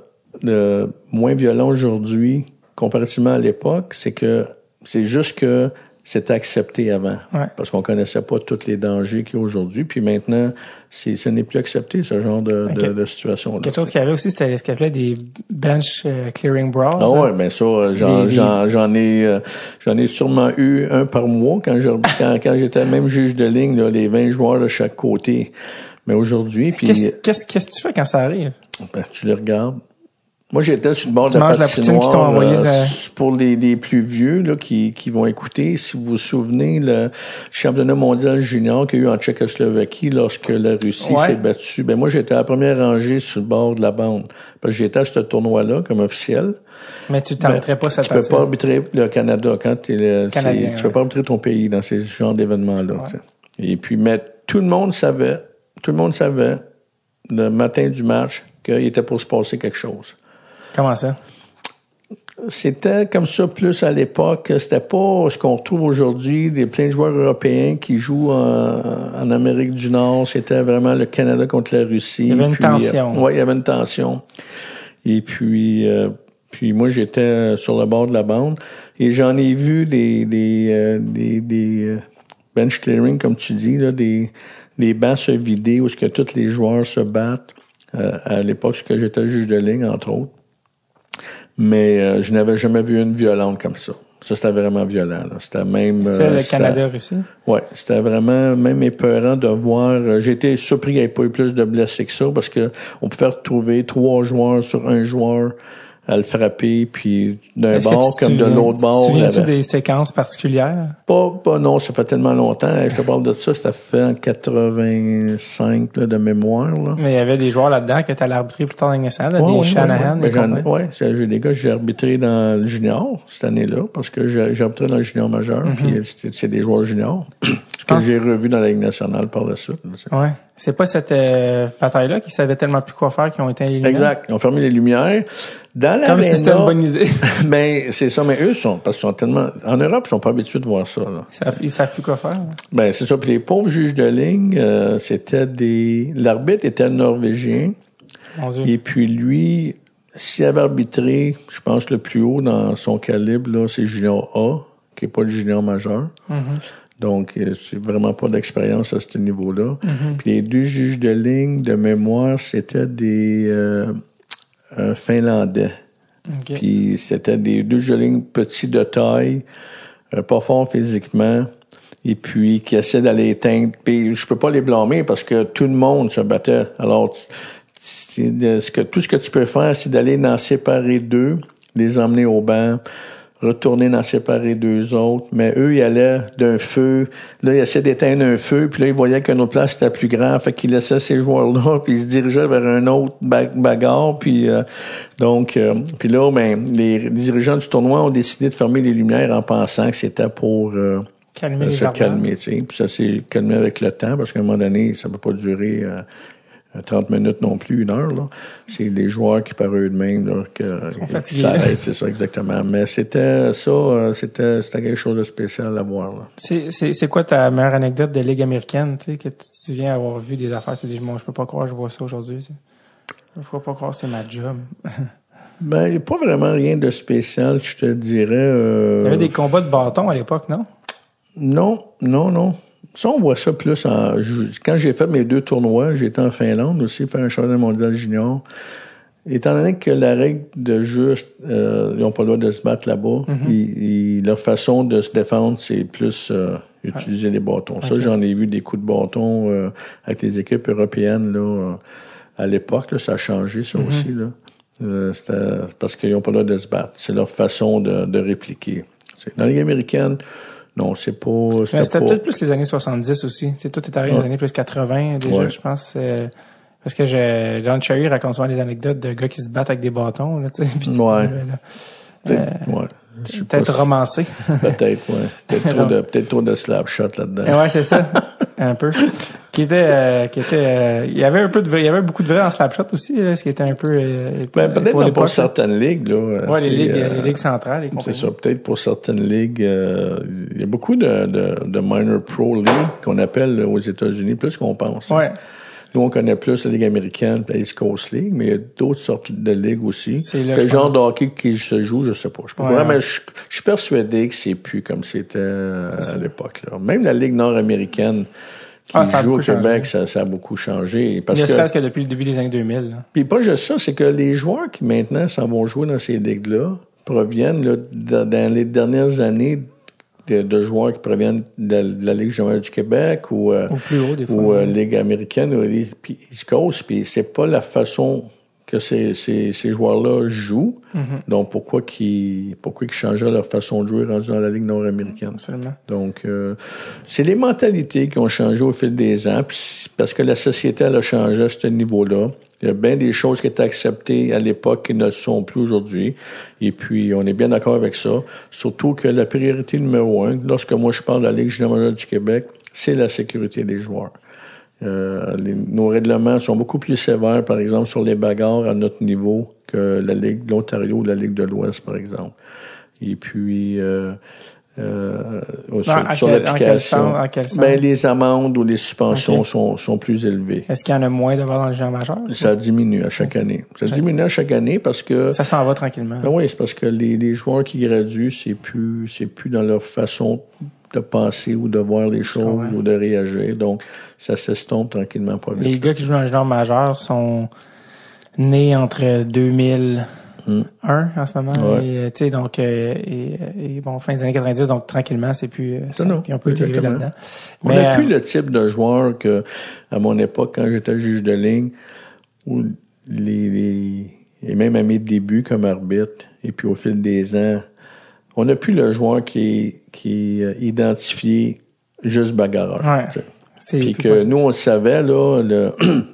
de moins violent aujourd'hui, comparativement à l'époque, c'est que c'est juste que c'était accepté avant. Ouais. Parce qu'on connaissait pas tous les dangers qu'il y a aujourd'hui. Puis maintenant, c'est, ce n'est plus accepté, ce genre de, de, Ok. de situation-là. Quelque chose qui avait aussi, c'était ce qu'on appelait des bench euh, clearing brawls. Ah hein. ouais, ben ça, euh, j'en, j'en, j'en ai, euh, j'en ai sûrement eu un par mois quand, je, (laughs) quand, quand j'étais même juge de ligne, là, les 20 joueurs de chaque côté. Mais aujourd'hui, puis Qu'est-ce qu'est-ce qu'est-ce que tu fais quand ça arrive? ben, tu les regardes. Moi, j'étais sur le bord Tu de la manges la poutine patinoire. euh, ça- pour les, les plus vieux là, qui, qui vont écouter, si vous vous souvenez, le championnat mondial junior qu'il y a eu en Tchécoslovaquie lorsque la Russie Ouais. s'est battue, ben moi, j'étais à la première rangée sur le bord de la bande. Parce que j'étais à ce tournoi-là comme officiel. Mais tu t'arrêterais pas cette Ben, Tu peux pas arbitrer le Canada quand t'es le, Canadien, tu peux ouais. pas arbitrer ton pays dans ces genres d'événements-là. tu sais. Et puis, mais tout le monde savait, tout le monde savait le matin du match qu'il était pour se passer quelque chose. Comment ça? C'était comme ça plus à l'époque. C'était pas ce qu'on retrouve aujourd'hui, des plein de joueurs européens qui jouent en, en Amérique du Nord. C'était vraiment le Canada contre la Russie. Il y avait une Puis, euh, tension. ouais, il y avait une tension. Et puis, euh, puis moi, j'étais sur le bord de la bande et j'en ai vu des des euh, des, des euh, bench clearing, comme tu dis, là, des des bancs se vider où ce que tous les joueurs se battent. Euh, à l'époque, ce que j'étais juge de ligne, entre autres. Mais euh, je n'avais jamais vu une violente comme ça. Ça, c'était vraiment violent. là. C'était même... C'est euh, le ça- Canada-Russie? Ouais, c'était vraiment même épeurant de voir. euh, J'ai été surpris qu'il n'y ait pas eu plus de blessés que ça parce que on pouvait retrouver trois joueurs sur un joueur à le frapper, puis d'un bord tu comme de l'autre bord. Tu avait- des séquences particulières? Pas, pas, non, ça fait tellement longtemps. Je te parle de ça, ça fait en 85 là, de mémoire. Là. Mais il y avait des joueurs là-dedans que tu allais arbitrer plus tard dans l'International, là, Ouais, des ouais, Shanahan, des ouais. Ben, j'ai des gars que j'ai arbitré dans le junior cette année-là, parce que j'ai arbitré dans le junior majeur, puis c'est des joueurs juniors (clears throat) que j'ai revus dans la Ligue nationale par la suite. là, c'est- pas cette euh, bataille-là qui savaient tellement plus quoi faire qu'ils ont été éliminés. Exact. Ils ont fermé les lumières. Dans la Comme si c'était une bonne idée. (laughs) Ben, c'est ça, mais eux sont, parce qu'ils sont tellement, en Europe, ils sont pas habitués de voir ça, là. Ils savent, ils savent plus quoi faire. Ben, c'est ça. Puis les pauvres juges de ligne, euh, c'était des, l'arbitre était norvégien. Mon Dieu. Et puis lui, s'il avait arbitré, je pense le plus haut dans son calibre, là, c'est junior A, qui est pas le junior majeur. Donc, euh, c'est vraiment pas d'expérience à ce niveau-là. Puis les deux juges de ligne, de mémoire, c'était des euh, euh, Finlandais. Puis c'était des deux ligne petits de taille, euh, pas forts physiquement. et puis qui essaient d'aller éteindre. Puis je peux pas les blâmer parce que tout le monde se battait. Alors, ce que, tout ce que tu peux faire, c'est d'aller en séparer deux, les emmener au banc, retourner en séparer deux autres. Mais eux, ils allaient d'un feu. Là, ils essaient d'éteindre un feu, puis là, ils voyaient qu'une autre place était plus grand. Fait qu'ils laissaient ces joueurs-là, (laughs) puis ils se dirigeaient vers un autre ba- bagarre. Puis euh, donc, euh, puis là, ben, les, les dirigeants du tournoi ont décidé de fermer les lumières en pensant que c'était pour euh, Calmer les se ardeurs. calmer, tu sais. Puis ça s'est calmé avec le temps, parce qu'à un moment donné, ça peut pas durer euh, 30 minutes non plus, une heure, là. C'est les joueurs qui, par eux-mêmes, s'arrêtent, c'est ça, exactement. Mais c'était ça, euh, c'était, c'était quelque chose de spécial à voir, là. C'est, c'est, c'est quoi ta meilleure anecdote de Ligue américaine, tu sais, que tu te souviens avoir vu des affaires, tu te dis, moi, je peux pas croire que je vois ça aujourd'hui, tu sais. Je peux pas croire que c'est ma job. (laughs) Ben, il n'y a pas vraiment rien de spécial, je te dirais. euh, Il y avait des combats de bâton à l'époque, non? Non, non, non. Ça, on voit ça plus en. Quand j'ai fait mes deux tournois, j'étais en Finlande aussi, faire un championnat mondial junior. Étant donné que la règle de jeu, euh, ils n'ont pas le droit de se battre là-bas, ils- leur façon de se défendre, c'est plus euh, utiliser les bâtons. Ça, j'en ai vu des coups de bâton euh, avec les équipes européennes là, euh, à l'époque. Ça a changé, ça aussi. Là. C'était parce qu'ils n'ont pas le droit de se battre. C'est leur façon de, de répliquer. Dans les américaines, non, c'est pas. Mais C'était c'était pas. peut-être plus les années 70 aussi. Tu sais, tout est arrivé dans les Ouais. années plus 80, déjà, Ouais. je pense. euh, parce que je, John Cherry raconte souvent des anecdotes de gars qui se battent avec des bâtons, là, tu sais. (laughs) puis Ouais. ouais. Peut-être romancé. Peut-être, ouais. Peut-être trop (laughs) de, peut-être trop de slap shot là-dedans. ouais, c'est ça. un peu. Qui était, euh, qui était, euh, il y avait un peu de vrai, il y avait beaucoup de vrai en slapshot aussi, là, ce qui était un peu, euh, Ben, peut-être pour dans pour certaines ligues, là. Ouais, les ligues, euh, les ligues centrales, les C'est ça. Peut-être pour certaines ligues, euh, il y a beaucoup de, de, de minor pro league qu'on appelle aux États-Unis, plus qu'on pense. Ouais. Nous, on connaît plus la Ligue américaine, la East Coast League, mais il y a d'autres sortes de ligues aussi. C'est Quel je genre pense. de hockey qui se joue, je sais pas. Je Ouais, mais je, je suis persuadé que c'est plus comme c'était à l'époque. là. Même la Ligue nord-américaine qui Ah, ça joue au Québec, ça, ça a beaucoup changé. Parce Ne serait-ce que depuis le début des années 2000, là. puis pas juste ça, c'est que les joueurs qui maintenant s'en vont jouer dans ces ligues-là proviennent là, dans les dernières années de, de joueurs qui proviennent de la, de la Ligue junior du Québec ou, euh, Au plus haut, des fois. ou euh, Ligue américaine ou East Coast, puis c'est pas la façon que ces, ces, ces joueurs-là jouent. Mm-hmm. Donc pourquoi qu'ils pourquoi qu'ils changeraient leur façon de jouer rendus dans la Ligue nord-américaine? Donc, euh, c'est les mentalités qui ont changé au fil des ans, parce que la société elle a changé à ce niveau-là. Il y a bien des choses qui étaient acceptées à l'époque qui ne le sont plus aujourd'hui. Et puis, on est bien d'accord avec ça. Surtout que la priorité numéro un, lorsque moi je parle de la Ligue générale du Québec, c'est la sécurité des joueurs. Euh, les- nos règlements sont beaucoup plus sévères, par exemple, sur les bagarres à notre niveau que la Ligue de l'Ontario ou la Ligue de l'Ouest, par exemple. Et puis, euh, euh, sur, à sur l'application, ben, les amendes ou les suspensions sont, sont plus élevées. Est-ce qu'il y en a moins d'abord dans le genre majeur? Ça diminue à chaque année. Ça diminue à chaque année parce que Ça s'en va tranquillement. ben oui, c'est parce que les, les joueurs qui graduent, c'est plus c'est plus dans leur façon de penser ou de voir les choses ou de réagir. Donc, ça s'estompe tranquillement pas vite. Les gars qui jouent dans le genre majeur sont nés entre 2001 en ce moment. Ouais. Et, euh, tu sais, donc, euh, et, et bon, fin des années 90, donc tranquillement, c'est plus, euh, ça, non, puis on peut élever exactement. là-dedans. On n'a plus euh, le type de joueur que, à mon époque, quand j'étais juge de ligne, où les, les, et même à mes débuts comme arbitre, et puis au fil des ans, on n'a plus le joueur qui est, qui est identifié juste bagarreur. Ouais. Puis que possible. nous, on le savait, là, le- (clears throat)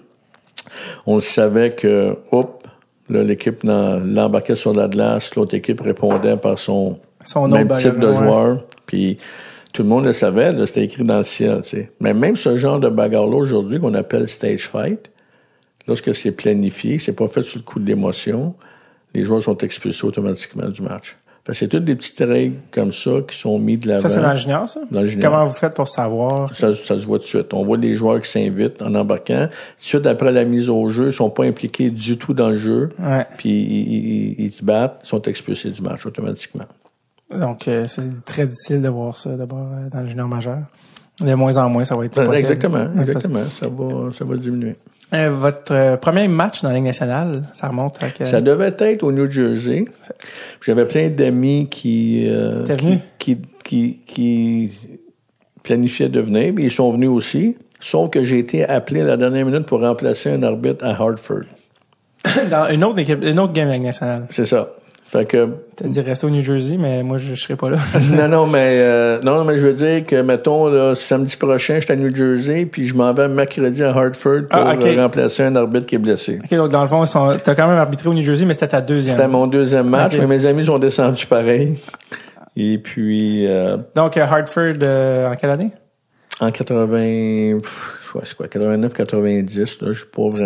on le savait que, hop, l'équipe l'embarquait sur la glace, l'autre équipe répondait par son Son même type de joueur. Puis tout le monde le savait, c'était écrit dans le ciel. Mais même ce genre de bagarre-là aujourd'hui qu'on appelle stage fight, lorsque c'est planifié, c'est pas fait sous le coup de l'émotion, les joueurs sont expulsés automatiquement du match. C'est toutes des petites règles comme ça qui sont mises de l'avant. Ça, c'est dans le junior, ça? Dans le junior. Comment vous faites pour savoir? Ça, ça se voit tout de suite. On voit des joueurs qui s'invitent en embarquant. Tout de suite après la mise au jeu, ils sont pas impliqués du tout dans le jeu. Ouais. Puis ils, ils- ils se battent, ils sont expulsés du match automatiquement. Donc, euh, c'est très difficile de voir ça d'abord euh, dans le junior majeur. De moins en moins, ça va être possible. Exactement, exactement. Ça va, ça va diminuer. Euh, votre euh, premier match dans la Ligue nationale, ça remonte à quel... Ça devait être au New Jersey. J'avais plein d'amis qui, euh, qui, qui, qui, planifiaient de venir, puis ils sont venus aussi. Sauf que j'ai été appelé à la dernière minute pour remplacer un arbitre à Hartford. (coughs) Dans une autre équipe, une autre game de la Ligue nationale. C'est ça. Fait que T'as dit rester au New Jersey, mais moi, je, je serai pas là. (laughs) non, non, mais euh, non, mais je veux dire que mettons là, samedi prochain, je suis à New Jersey, puis je m'en vais mercredi à Hartford pour Ah, ok. euh, remplacer un arbitre qui est blessé. OK, donc dans le fond, t'as quand même arbitré au New Jersey, mais c'était ta deuxième. C'était mon deuxième match, mais mes amis sont descendus pareil. Et puis euh, Donc, euh, Hartford, euh, en quelle année? en 80, pff, ouais, c'est quoi, 89, 90, là, je suis pas vraiment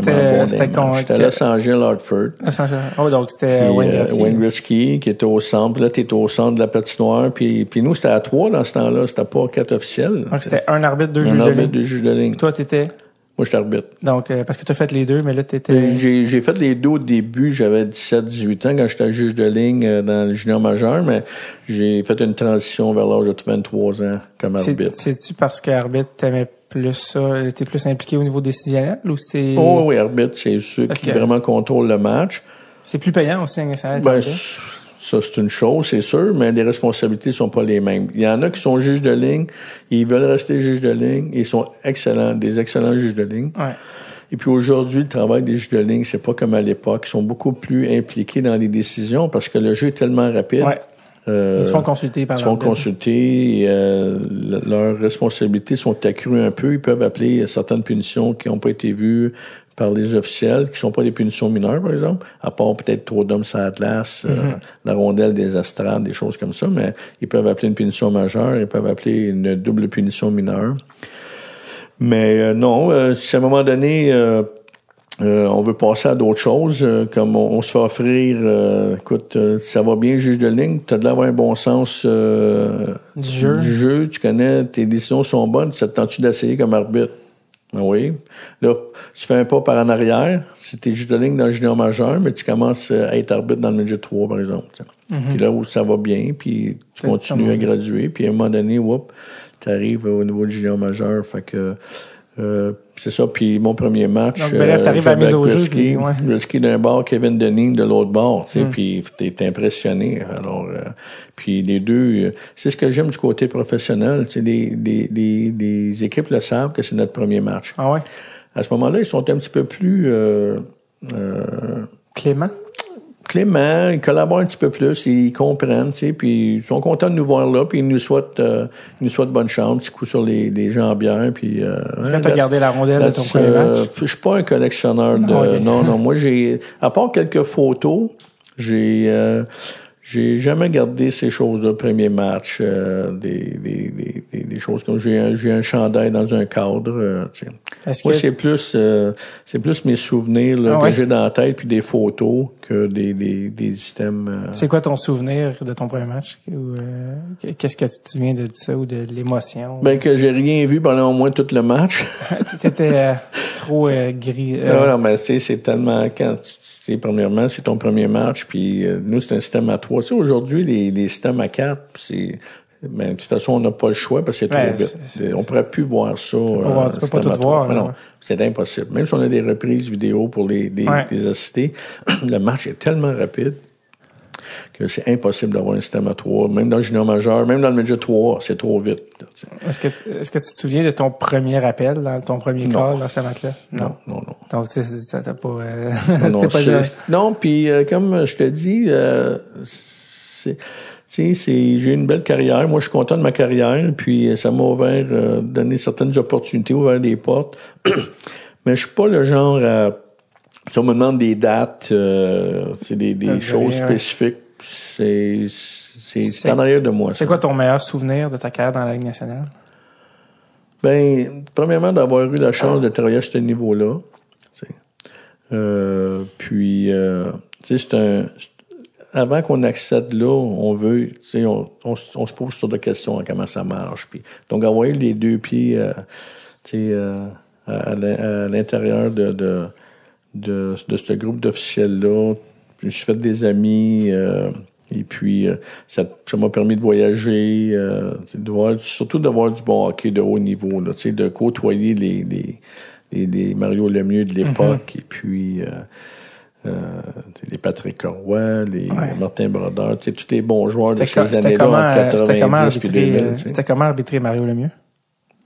C'était- bon dans. J'étais à Los Angeles, Hartford. Ah, Saint- Oh, donc c'était euh, Wayne euh, Gretzky. Wayne Gretzky, qui était au centre. Là, t'étais au centre de la patinoire. Puis, puis nous, c'était à trois dans ce temps-là. C'était pas quatre officiels. Donc, c'était un arbitre, deux un juges de arbitre ligne. de juge de ligne. Toi, t'étais... Moi, j'étais arbitre. Donc, euh, parce que t'as fait les deux, mais là, t'étais... Euh, J'ai, j'ai fait les deux au début, j'avais 17-18 ans quand j'étais juge de ligne euh, dans le junior majeur, mais j'ai fait une transition vers l'âge de 23 ans comme C'est- arbitre. C'est-tu parce que arbitre, t'aimais plus ça, t'es plus impliqué au niveau décisionnel ou c'est... Oh oui, arbitre, c'est ceux Parce qui que- vraiment contrôlent le match. C'est plus payant aussi, hein, ça Ben, ça, c'est une chose, c'est sûr, mais les responsabilités sont pas les mêmes. Il y en a qui sont juges de ligne, ils veulent rester juges de ligne, ils sont excellents, des excellents juges de ligne. Ouais. Et puis aujourd'hui, le travail des juges de ligne, c'est pas comme à l'époque. Ils sont beaucoup plus impliqués dans les décisions parce que le jeu est tellement rapide. Ouais. Euh, Ils se font consulter par Ils se font consulter. et, euh, le- leurs responsabilités sont accrues un peu. Ils peuvent appeler certaines punitions qui n'ont pas été vues par les officiels, qui sont pas des punitions mineures, par exemple, à part peut-être trop d'hommes sur la glace, euh, Mm-hmm. la rondelle des estrades, des choses comme ça, mais ils peuvent appeler une punition majeure, ils peuvent appeler une double punition mineure. Mais euh, non, euh, si à un moment donné, euh, on veut passer à d'autres choses, euh, comme on, on se fait offrir, euh, écoute, euh, ça va bien, juge de ligne, tu as de l'avoir un bon sens euh, Du jeu. du jeu, tu connais, tes décisions sont bonnes, ça te tente-tu d'essayer comme arbitre? Ah oui. Là, tu fais un pas par en arrière, t'es juge de ligne dans le junior majeur, mais tu commences euh, à être arbitre dans le midget 3, par exemple. tu sais. Puis là où ça va bien, puis tu continues à graduer, puis à un moment donné, tu arrives au niveau du junior majeur. Fait que euh, c'est ça. Puis mon premier match, Donc, bref, t'arrives à la mise au jeu, puis, ouais. Gretzky d'un bord, Kevin Denning de l'autre bord, tu Mm. sais, puis t'es impressionné. Alors, euh, puis les deux, euh, c'est ce que j'aime du côté professionnel. Tu sais, les, les, les, les équipes le savent que c'est notre premier match. Ah ouais? À ce moment-là, ils sont un petit peu plus euh, euh, Clément? Cléments, ils collaborent un petit peu plus, ils comprennent, tu sais, puis ils sont contents de nous voir là, puis ils nous souhaitent, euh, ils nous souhaitent bonne chance, petit coup sur les, les jambières, puis... Euh, Est-ce que t'as gardé la rondelle de ton premier euh, match? Je suis pas un collectionneur de... Non. Non, non, (laughs) moi j'ai... À part quelques photos, j'ai... Euh, j'ai jamais gardé ces choses-là, premier match, euh, des, des, des, des, choses comme j'ai un, j'ai un chandail dans un cadre. euh, tu. Est-ce Moi, que c'est plus euh, c'est plus mes souvenirs là, Ah ouais? que j'ai dans la tête puis des photos que des, des, des systèmes. euh, c'est quoi ton souvenir de ton premier match? Euh, Qu'est-ce que tu te souviens de ça ou de l'émotion? Ben que j'ai rien vu pendant au moins tout le match. (laughs) T'étais euh, trop euh, gris. non, non, mais c'est c'est tellement quand tu tu sais, premièrement c'est ton premier match puis euh, nous c'est un système à trois. Tu sais aujourd'hui les, les systèmes à quatre c'est mais de toute façon, on n'a pas le choix parce que c'est Ouais, trop vite. on pourrait plus voir ça. euh, pas voir- tu peux pas tout voir, Non, c'est impossible. Même si on a des reprises vidéo pour les, les, Ouais. les assister, (clears throat) le match est tellement rapide que c'est impossible d'avoir un système à trois. Même dans le junior majeur, même dans le midget 3, c'est trop vite. Est-ce que, est-ce que tu te souviens de ton premier appel, dans ton premier Non. call dans ce match-là? Non, non, non. Donc, c'est- c'est- ça t'a pas... Euh, Non, (laughs) pas non, puis euh, comme je te dis, euh, c'est, tu sais, c'est, j'ai une belle carrière. Moi, je suis content de ma carrière. Puis euh, ça m'a ouvert, euh, donné certaines opportunités, ouvert des portes. (clears throat) Mais je suis pas le genre à, si on me demande des dates, euh, c'est des, des choses rien, spécifiques. C'est, c'est, en arrière de moi. C'est quoi ton meilleur souvenir de ta carrière dans la Ligue nationale? Ben, premièrement, d'avoir eu la chance de travailler à ce niveau-là. Euh, puis, euh, c'est un. Avant qu'on accède là, on veut, on, on, se pose sur des questions comment ça marche. Puis, donc, avoir eu les deux pieds, euh, à, à l'in- à l'intérieur de, de, de, de ce groupe d'officiels-là, me suis fait des amis. euh, et puis, euh, ça m'a permis de voyager, euh, de voir, surtout d'avoir du bon hockey de haut niveau, là, de côtoyer les, les, les, les Mario Lemieux de l'époque, et puis les Patrick Roy, les Ouais. Martin Brodeur, tous les bons joueurs de ces c'était années-là, comment, en euh, c'était comment 90 puis arbitrer, 2000. euh, tu sais. c'était comment arbitrer Mario Lemieux?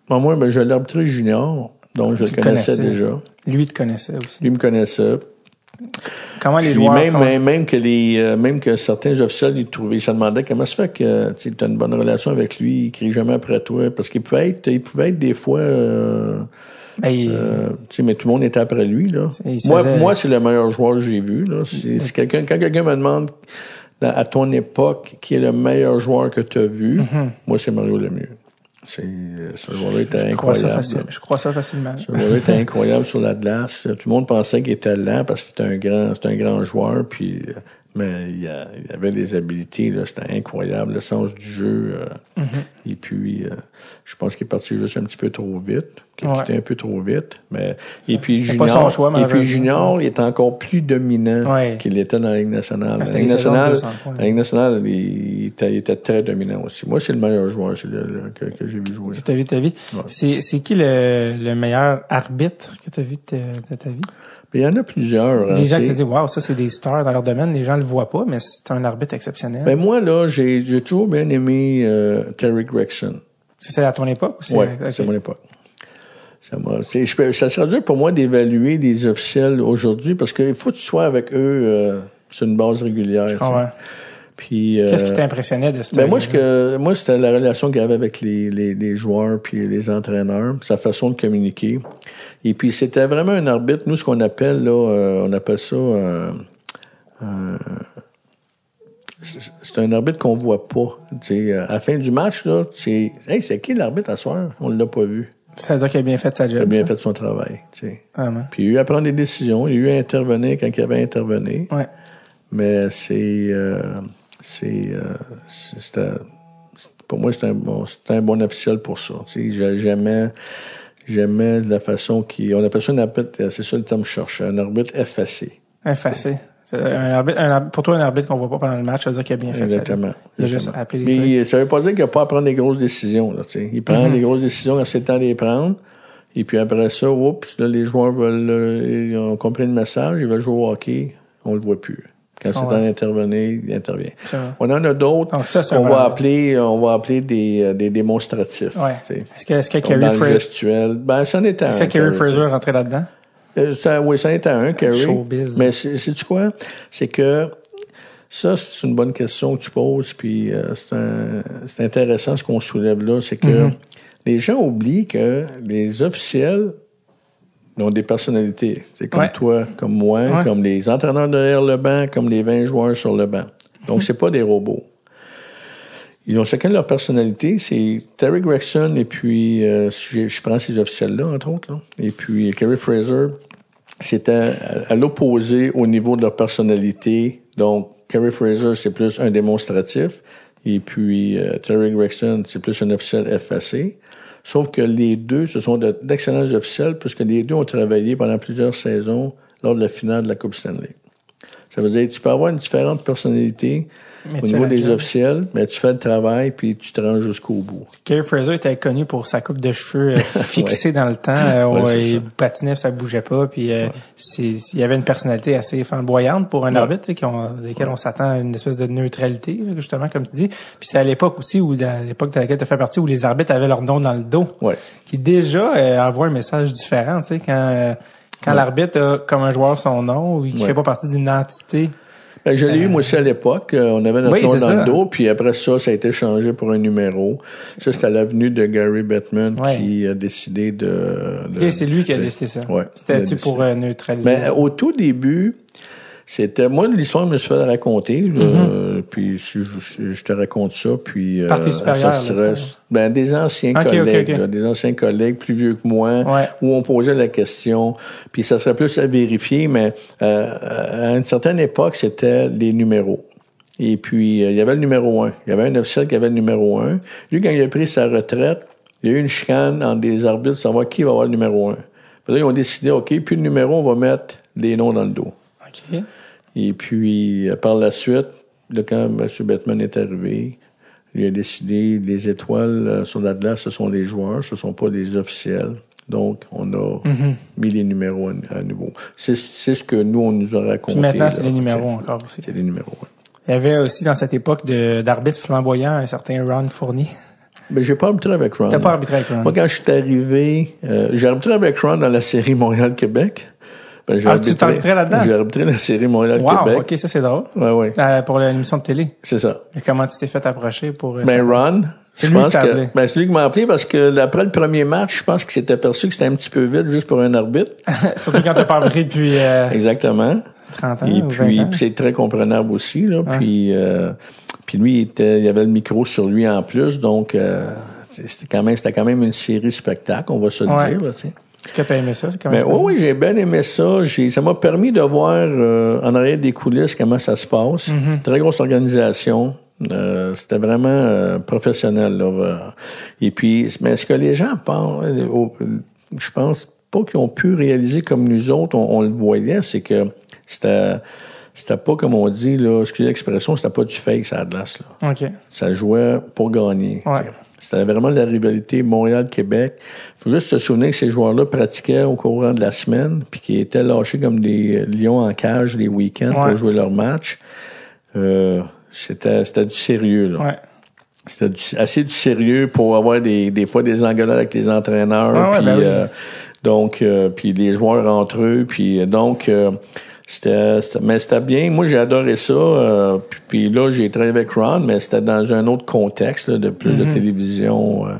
Bon, moi, ben, je l'ai arbitré junior, donc je le connaissais connaissais. déjà. Lui te connaissait aussi. Lui me connaissait. Comment les joueurs... même, comment- même, même que les, euh, même que certains officiels, ils trouvaient, ils se demandaient comment se fait que tu as une bonne relation avec lui, il crie jamais après toi, parce qu'il pouvait être, il pouvait être des fois, euh, Ben, euh, mais tout le monde était après lui là. Moi, faisait- moi, c'est le meilleur joueur que j'ai vu là. C'est quelqu'un, quand quelqu'un me demande à ton époque qui est le meilleur joueur que tu as vu, moi c'est Mario Lemieux. C'est, ce joueur-là était je crois ça incroyable. facile. Je crois ça facilement. Ce joueur-là était incroyable sur la glace. Tout le monde pensait qu'il était lent parce que c'était un grand, c'était un grand joueur, puis euh, mais il, avait des habiletés, là, c'était incroyable, le sens du jeu. euh, Mm-hmm. Et puis, euh, je pense qu'il est parti juste un petit peu trop vite, qu'il Ouais. un peu trop vite. Mais et puis c'est pas junior, son choix, et puis junior, il est encore plus dominant Ouais. qu'il était dans la Ligue nationale. Ah, la Ligue nationale, 200 points. la Ligue nationale, il était, il était très dominant aussi. Moi, c'est le meilleur joueur c'est le- le- que, que j'ai vu jouer. Tu as vu ta vie. Ouais. C'est, c'est qui le, le meilleur arbitre que tu as vu de ta, de ta vie? Il y en a plusieurs. hein, Les gens qui se disent, waouh, ça, c'est des stars dans leur domaine. Les gens le voient pas, mais c'est un arbitre exceptionnel. Ben moi, là, j'ai j'ai toujours bien aimé euh, Terry Gregson. c'est ça à ton époque ou c'est, Oui, c'est mon époque. Ça, c'est- je ça serait dur pour moi d'évaluer des officiels aujourd'hui parce qu'il faut que tu sois avec eux euh, sur une base régulière. Ah. Puis, euh, Qu'est-ce qui t'impressionnait de ce ben moi, ce que moi, c'était la relation qu'il avait avec les, les, les joueurs puis les entraîneurs, sa façon de communiquer. Et puis c'était vraiment un arbitre. Nous, ce qu'on appelle là, euh, on appelle ça. euh, euh, c'est un arbitre qu'on voit pas. Tu sais, euh, à la fin du match là, c'est hey, c'est qui l'arbitre à soir? On l'a pas vu. Ça veut dire qu'il a bien fait sa Il a job. bien ça? fait son travail. Tu sais. Vraiment. Puis il a eu à prendre des décisions, il a eu à intervenir quand il avait à intervenir. Ouais. Mais c'est. euh, c'est. euh, c'est- c'était- c'est- pour moi, c'est un, bon, c'est un bon officiel pour ça. Tu sais, j'ai- j'aimais. J'aimais la façon qu'il. On appelle ça un arbitre, c'est ça le terme cherche, un arbitre effacé. Effacé. Un arbitre, un pour toi, un arbitre qu'on voit pas pendant le match, ça veut dire qu'il a bien fait ça. Exactement. Il a juste appelé les Mais trucs. ça veut pas dire qu'il n'a pas à prendre des grosses décisions. Là, tu sais. il prend Mhm. des grosses décisions quand c'est le temps de les prendre. Et puis après ça, oups, là, les joueurs veulent, euh, ils ont compris le message, ils veulent jouer au hockey, on le voit plus. Quand c'est Ah temps ouais. d'intervenir, il intervient. C'est. On en a d'autres c'est qu'on un va appeler, on va appeler des, euh, des démonstratifs. Ouais. Est-ce que, est-ce que Fraser, gestuel, ben, ça en était un. est-ce que Fraser est rentré là-dedans? euh, ça, oui, ça en était un, Kerry. Showbiz. Mais c'est sais-tu quoi? C'est que ça, c'est une bonne question que tu poses, puis euh, c'est un- c'est intéressant ce qu'on soulève là, c'est que Mm-hmm. les gens oublient que les officiels ont des personnalités. C'est comme Ouais. toi, comme moi, Ouais. comme les entraîneurs derrière le banc, comme les 20 joueurs sur le banc. Donc, c'est pas des robots. Ils ont chacun leur personnalité. C'est Terry Gregson et puis, euh, je prends ces officiels-là, entre autres, là. et puis Kerry Fraser, c'était à, à l'opposé au niveau de leur personnalité. Donc, Kerry Fraser, c'est plus un démonstratif. Et puis, euh, Terry Gregson, c'est plus un officiel effacé. Sauf que les deux, ce sont de- d'excellents officiels, puisque les deux ont travaillé pendant plusieurs saisons lors de la finale de la Coupe Stanley. Ça veut dire que tu peux avoir une différente personnalité Mais au niveau des officiels, mais tu fais le travail puis tu te rends jusqu'au bout. Kerry Fraser était connu pour sa coupe de cheveux euh, (laughs) fixée dans le temps. Euh, Ouais, il ça. patinait, ça bougeait pas. Puis euh, il y avait une personnalité assez flamboyante pour un arbitre, tu sais, qui ont- desquels on s'attend à une espèce de neutralité, justement, comme tu dis. Puis c'est à l'époque aussi où, à l'époque de laquelle tu fais partie, où les arbitres avaient leur nom dans le dos, qui déjà euh, envoie un message différent, tu sais, quand quand Ouais. l'arbitre a comme un joueur son nom ou qui Ouais. fait pas partie d'une entité. Ben, je l'ai eu, moi aussi, à l'époque. Euh, On avait notre Oui, nom dans ça. le dos, puis après ça, ça a été changé pour un numéro. Ça, c'était à l'avenue de Gary Bettman Ouais. qui a décidé de... de- c'est lui qui a décidé ça. Ouais, il a C'était-tu décidé. pour euh, neutraliser? Mais au tout début, c'était... Moi, l'histoire me suis fait raconter, Mm-hmm. euh, puis si je, je- te raconte ça, puis... euh, Par tes supérieurs, ça serait- ben, des anciens collègues, là, des anciens collègues plus vieux que moi, Ouais. où on posait la question, puis ça serait plus à vérifier, mais euh, à une certaine époque, c'était les numéros. Et puis, euh, il y avait le numéro un. Il y avait un officiel qui avait le numéro un. Lui, quand il a pris sa retraite, il y a eu une chicane entre des arbitres pour savoir qui va avoir le numéro un. Puis là, ils ont décidé, OK, puis le numéro, on va mettre les noms dans le dos. OK. Et puis, par la suite, quand M. Bettman est arrivé, il a décidé, les étoiles euh, sur l'Atlas, ce sont les joueurs, ce sont pas les officiels. Donc, on a Mhm. mis les numéros à, à nouveau. C'est ce que nous, on nous a raconté. Puis maintenant, c'est les numéros encore aussi. C'est les numéros, ouais. Il y avait aussi dans cette époque d'arbitre flamboyant un certain Ron Fournier. Mais j'ai pas arbitré avec Ron. T'as pas arbitré avec Ron. Moi, quand je suis arrivé, euh, j'ai arbitré avec Ron dans la série Montréal-Québec. Ben, Ah, tu t'arbitrais là-dedans? J'ai arbitré la série Wow, Montréal-Québec. ok, ça c'est drôle. Ouais, ouais. Euh, pour l'émission de télé. C'est ça. Et comment tu t'es fait approcher pour... euh, Ben, Ron. C'est je lui que, appelé. ben, c'est lui qui m'a appelé parce que après le premier match, je pense qu'il s'était aperçu que c'était un petit peu vite juste pour un arbitre. (laughs) Surtout quand t'as pas arbitré depuis euh, Exactement. 30 ans Et ou 20 puis, c'est très comprenable aussi. Là. Puis, euh, puis lui, il, était, il avait le micro sur lui en plus, donc euh, c'était quand même c'était quand même une série spectacle, on va se le Ouais. dire. Là, tu sais. Est-ce que t'as aimé ça? Ben, oui, oui, j'ai bien aimé ça. J'ai, ça m'a permis de voir euh, en arrière des coulisses comment ça se passe. Mm-hmm. Très grosse organisation. Euh, c'était vraiment euh, professionnel. Là, euh. Et puis, mais ce que les gens pensent, je pense pas qu'ils ont pu réaliser comme nous autres, on, on le voyait, c'est que c'était c'était pas comme on dit là, excusez l'expression, c'était pas du fake ça glace là. OK. Ça jouait pour gagner. Ouais. C'était vraiment la rivalité Montréal-Québec. Il faut juste se souvenir que ces joueurs-là pratiquaient au courant de la semaine, puis qu'ils étaient lâchés comme des lions en cage les week-ends Ouais. pour jouer leur match. Euh, c'était, c'était du sérieux. Là. Ouais. C'était du- assez du sérieux pour avoir des, des fois des engueulades avec les entraîneurs. Ouais, puis, ben oui. euh, donc, euh, puis les joueurs entre eux. Puis euh, donc, euh, c'était, mais c'était bien. Moi, j'ai adoré ça. euh, puis, puis là, j'ai travaillé avec Ron, mais c'était dans un autre contexte là, de plus de télévision. euh,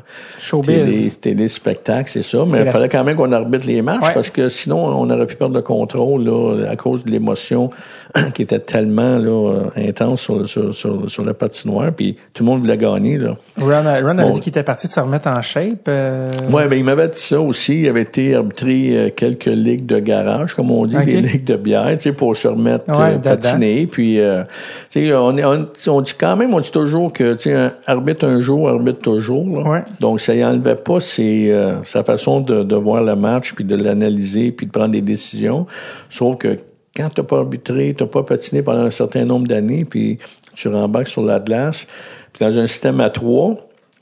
Showbiz. Télé, télé-spectacle, c'est ça. Mais il la- fallait quand même qu'on arbitre les matchs Ouais. parce que sinon, on aurait pu perdre le contrôle là, à cause de l'émotion (clears throat) qui était tellement là, euh, intense sur, le- sur, sur, sur la patinoire. Puis tout le monde voulait gagner. Là. Ron, Ron avait dit qu'il était parti se remettre en shape. euh, Ouais, ben il m'avait dit ça aussi. Il avait été arbitré euh, quelques ligues de garage, comme on dit, des ligues de bière, tu sais, pour se remettre Ouais, euh, patiner. Puis, euh, tu sais, on, on, on dit quand même, on dit toujours que, tu sais, un arbitre un jour, arbitre toujours. là. Ouais. Donc, ça y enlevait pas ses, euh, sa façon de, de voir le match, puis de l'analyser, puis de prendre des décisions. Sauf que quand t'as pas arbitré, t'as pas patiné pendant un certain nombre d'années, puis tu rembarques sur la glace, puis dans un système à trois,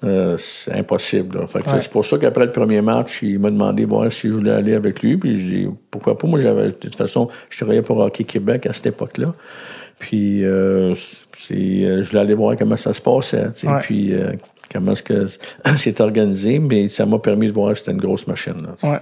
euh, c'est impossible. Là. Fait que Ouais. C'est pour ça qu'après le premier match, il m'a demandé voir si je voulais aller avec lui. Puis je dis pourquoi pas? Moi, j'avais de toute façon, je travaillais pour Hockey Québec à cette époque-là. Puis euh, c'est, euh, je voulais aller voir comment ça se passait. Ouais. Puis euh, comment est-ce que (clears throat) c'est organisé. Mais ça m'a permis de voir que c'était une grosse machine. Là. Ouais,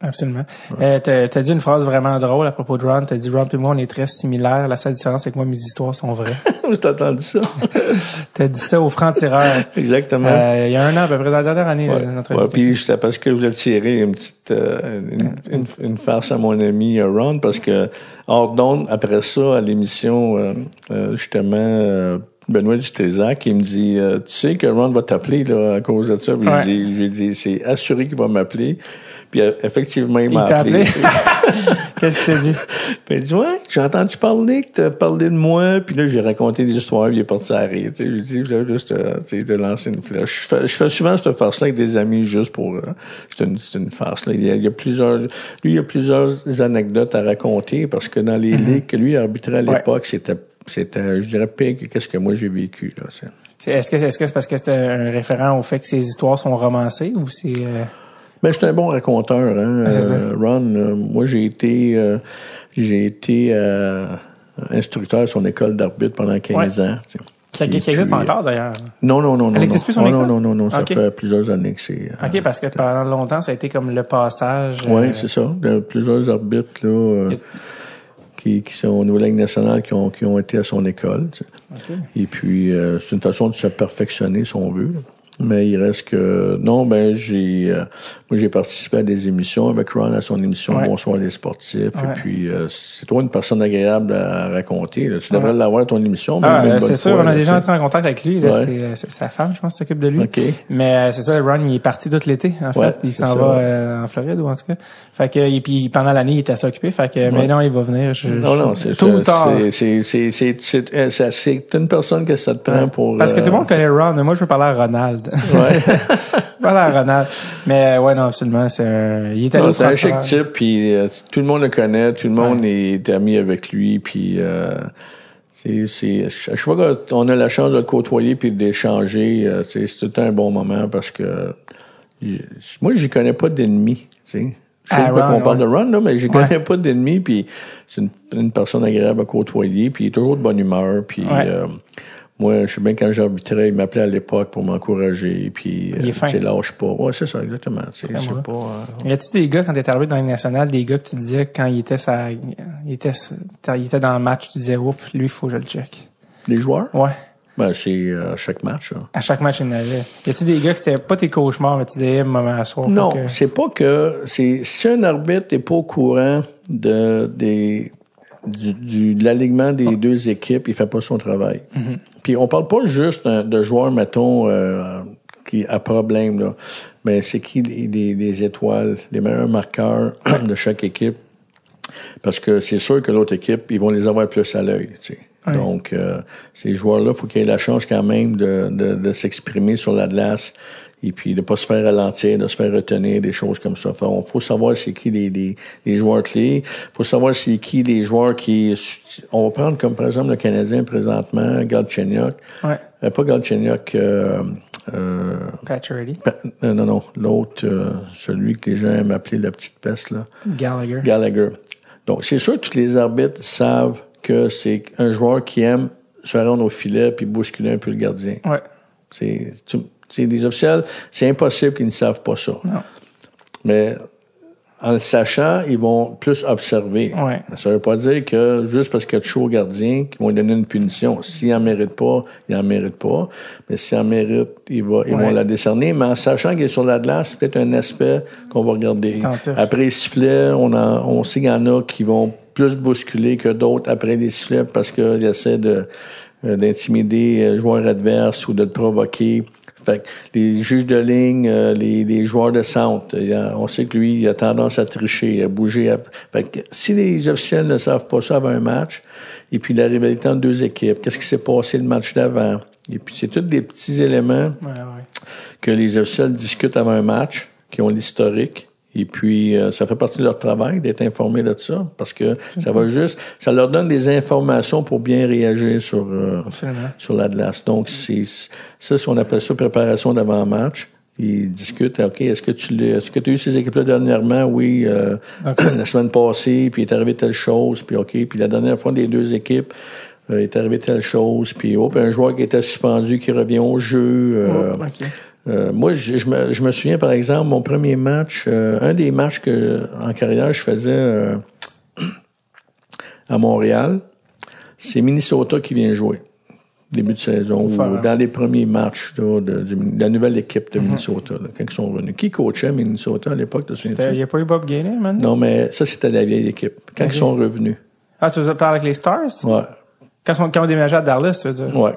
absolument. Euh, t'as, t'as dit une phrase vraiment drôle à propos de Ron. T'as dit Ron et moi, on est très similaires. La seule différence, c'est que moi, mes histoires sont vraies. (laughs) J'ai entendu ça. (laughs) T'as dit ça au franc-tireur. Exactement. Euh, il y a un an, à peu près, dans la dernière année Ouais. notre Ouais, puis c'était parce que je voulais tirer une petite euh, une, une, une farce à mon ami euh, Ron parce que hors d'onde, après ça à l'émission euh, euh, justement Benoît Dutézac, il me dit euh, tu sais que Ron va t'appeler là à cause de ça puis Ouais. j'ai dit c'est assuré qu'il va m'appeler puis euh, effectivement il m'a t'a appelé. (laughs) Qu'est-ce que t'as dit? Puis (laughs) il dit ouais j'ai entendu parler que t'as parlé de moi puis là j'ai raconté des histoires puis il est parti à rire tu sais j'ai dit je voulais juste euh, tu sais, de lancer une flèche je fais, je fais souvent cette farce là avec des amis juste pour euh, c'est une c'est une farce là il y, a, il y a plusieurs lui il y a plusieurs anecdotes à raconter parce que dans les ligues que lui arbitrait à. Ouais. l'époque c'était c'était je dirais pire que qu'est-ce que moi j'ai vécu là Est-ce que, c'est parce que c'était un référent au fait que ces histoires sont romancées ou c'est... euh, Ben, c'est un bon raconteur, hein. Ah. Euh, Ron, euh, moi, j'ai été, euh, j'ai été instructeur à son école d'arbitre pendant 15 ans. tu sais. qui, existe encore, d'ailleurs? Non, non, non. Elle existe non. plus, son Oh, école? Non, non, non, non. Ça fait plusieurs années que c'est. OK, parce que pendant longtemps, ça a été comme le passage... Oui, c'est ça. Il y a plusieurs arbitres là, qui, qui sont au niveau de la Ligue nationale qui ont, qui ont été à son école. tu sais. Et puis, c'est une façon de se perfectionner, si on veut. là. Mais il reste que... Non, ben j'ai... euh, moi, j'ai participé à des émissions avec Ron, à son émission Ouais. Bonsoir les sportifs. Ouais. Et puis, euh, c'est toi une personne agréable à raconter. là. Tu devrais Ouais. l'avoir, ton émission. Ah, euh, bonne c'est sûr, fois, on a là, déjà entré en contact avec lui. là. Ouais. C'est, euh, c'est sa femme, je pense, qui s'occupe de lui. OK. Mais euh, c'est ça, Ron, il est parti tout l'été, en fait. Il s'en va euh, en Floride ou en tout cas. Fait que et puis pendant l'année, il était assez occupé. Fait que mais non, il va venir. Je, Non, je- non, c'est tôt ou tard. c'est- c'est- c'est- c'est- une personne que ça te prend pour... Parce que tout le monde connaît Ron, mais moi je veux parler à Ronald. Ouais. (laughs) parler à Ronald. Mais euh, ouais, non, absolument. C'est un... Il est allé Non, c'est un chic type, puis euh, tout le monde le connaît, tout le monde est ami avec lui, puis euh, c'est, c'est, chaque fois qu'on a la chance de le côtoyer puis d'échanger, euh, c'est, c'est tout le temps un bon moment parce que moi, j'y connais pas d'ennemis, tu sais. Je sais Ah, pas Ron, qu'on parle ouais. de Ron, là, mais j'y Ouais. connais pas d'ennemis, puis c'est une, une personne agréable à côtoyer, puis il est toujours de bonne humeur, puis Ouais. euh, Moi, je sais bien quand j'arbitrais, il m'appelait à l'époque pour m'encourager, puis Il est euh, fin. lâche pas. Ouais, c'est ça, exactement. C'est pas... euh, Y a-tu des gars, quand t'es arrivé dans les nationales, des gars que tu disais, quand il était ça, il était, il était dans le match, tu disais, oups, lui, il faut que je le check. les joueurs? Ouais. Ben, c'est euh, chaque match. À chaque match, il y en avait. Y a-tu des gars que c'était pas tes cauchemars, mais tu disais, maman, à soir. Non, que- c'est pas que c'est si un arbitre n'est pas au courant de des du, du- de l'alignement des deux équipes, il fait pas son travail. Puis on parle pas juste d'un- de joueurs, mettons, euh, qui a problème là, mais c'est qui les, les- les étoiles, les meilleurs marqueurs (clears throat) de chaque équipe, parce que c'est sûr que l'autre équipe, ils vont les avoir plus à l'œil. Tu sais. Donc, euh, ces joueurs-là, faut qu'ils aient la chance quand même de, de, de s'exprimer sur la glace et puis de pas se faire ralentir, de se faire retenir, des choses comme ça. Enfin, on faut savoir c'est qui les, les, les joueurs clés. faut savoir c'est qui les joueurs qui... On va prendre comme par exemple le Canadien présentement, Galchenyuk. Ouais. Euh, pas Galchenyuk, euh, euh. Pa- non, non, l'autre, euh, celui que les gens aiment appeler la petite peste, là. Gallagher. Gallagher. Donc, c'est sûr que tous les arbitres savent que c'est un joueur qui aime se rendre au filet puis bousculer un peu le gardien. ouais. C'est, tu- c'est les officiels, c'est impossible qu'ils ne savent pas ça. Non. Mais en le sachant, ils vont plus observer. Ouais. Ça veut pas dire que juste parce qu'il y a de chaud au gardien, qu'ils vont lui donner une punition. S'il en mérite pas, il en mérite pas. Mais s'il en mérite, ils, va, ils Ouais. vont la décerner. Mais en sachant qu'il est sur la glace, c'est peut-être un aspect qu'on va regarder. Attentif. Après les sifflets, on, en- on sait qu'il y en a qui vont plus bousculer que d'autres après les sifflets parce qu'ils essaient de, d'intimider le joueur adverse ou de le provoquer. Fait que les juges de ligne, euh, les, les joueurs de centre, a- on sait que lui, il a tendance à tricher, à bouger. à- fait que si les officiels ne savent pas ça avant un match, et puis la rivalité entre deux équipes, qu'est-ce qui s'est passé le match d'avant? Et puis c'est tous des petits éléments Ouais, ouais. que les officiels discutent avant un match, qui ont l'historique. Et puis, euh, ça fait partie de leur travail d'être informés de ça, parce que ça va juste, ça leur donne des informations pour bien réagir sur, euh, sur la glace. Donc, c'est ça, on appelle ça préparation d'avant-match. Ils discutent, OK, est-ce que tu l'as- est-ce que tu as eu ces équipes-là dernièrement? Oui, euh, Donc, la semaine passée, puis il est arrivé telle chose, puis OK, puis la dernière fois des deux équipes, euh, il est arrivé telle chose, puis hop, un joueur qui était suspendu qui revient au jeu. euh, Oh. Euh, moi, je, je me, je me souviens, par exemple, mon premier match, euh, un des matchs que en carrière je faisais euh, (clears throat) à Montréal, c'est Minnesota qui vient jouer. Début de saison, ou dans les premiers matchs là, de, la nouvelle équipe de Minnesota, là, quand ils sont revenus. Qui coachait Minnesota à l'époque, de C'était- Il n'y a pas eu Bob Gainey, man? Non, mais ça, c'était la vieille équipe. Quand ils sont revenus. Ah, tu veux parler avec les Stars? Ouais. Quand, on, quand on déménageait à Dallas, tu veux dire? Ouais.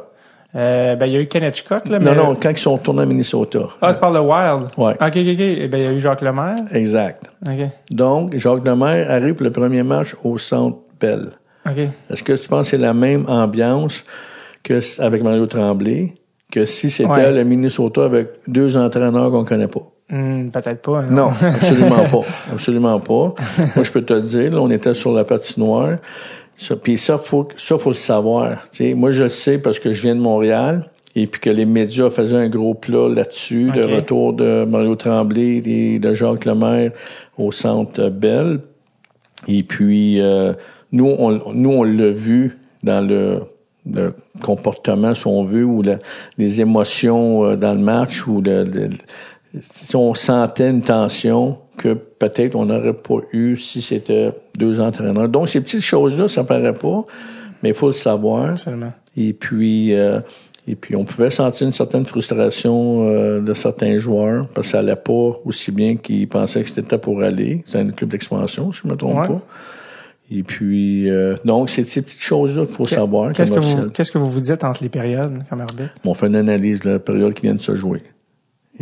Euh, ben, il y a eu Ken Hitchcock, là, mais... Non, non, quand ils sont retournés à Minnesota. Ah, tu parles de Wild? Ouais. Ok, ok, ok. Eh ben, il y a eu Jacques Lemaire. Exact. Ok. Donc, Jacques Lemaire arrive pour le premier match au Centre Bell. Ok. Est-ce que tu penses que c'est la même ambiance que avec Mario Tremblay que si c'était Ouais. le Minnesota avec deux entraîneurs qu'on connaît pas? Hmm, Peut-être pas. hein. Non, absolument (laughs) pas. Absolument pas. Moi, je peux te le dire, là, on était sur la patinoire. Ça, puis ça, faut, ça, faut le savoir. Moi, je le sais parce que je viens de Montréal et puis que les médias faisaient un gros plat là-dessus, le retour de Mario Tremblay et de Jacques Lemaire au Centre Bell. Et puis, euh, nous, on, nous, on l'a vu dans le, le comportement, si on veut, ou la- les émotions euh, dans le match, ou le, le- si on sentait une tension que peut-être on n'aurait pas eu si c'était deux entraîneurs. Donc, ces petites choses-là, ça paraît pas, mais il faut le savoir. Absolument. Et puis, euh, et puis on pouvait sentir une certaine frustration euh, de certains joueurs parce que ça allait pas aussi bien qu'ils pensaient que c'était pour aller. C'est un club d'expansion, si je me trompe Ouais. pas. Et puis, euh, donc, c'est ces petites choses-là qu'il faut savoir. Qu'est-ce que, vous, qu'est-ce que vous vous dites entre les périodes comme arbitre? On fait une analyse de la période qui vient de se jouer.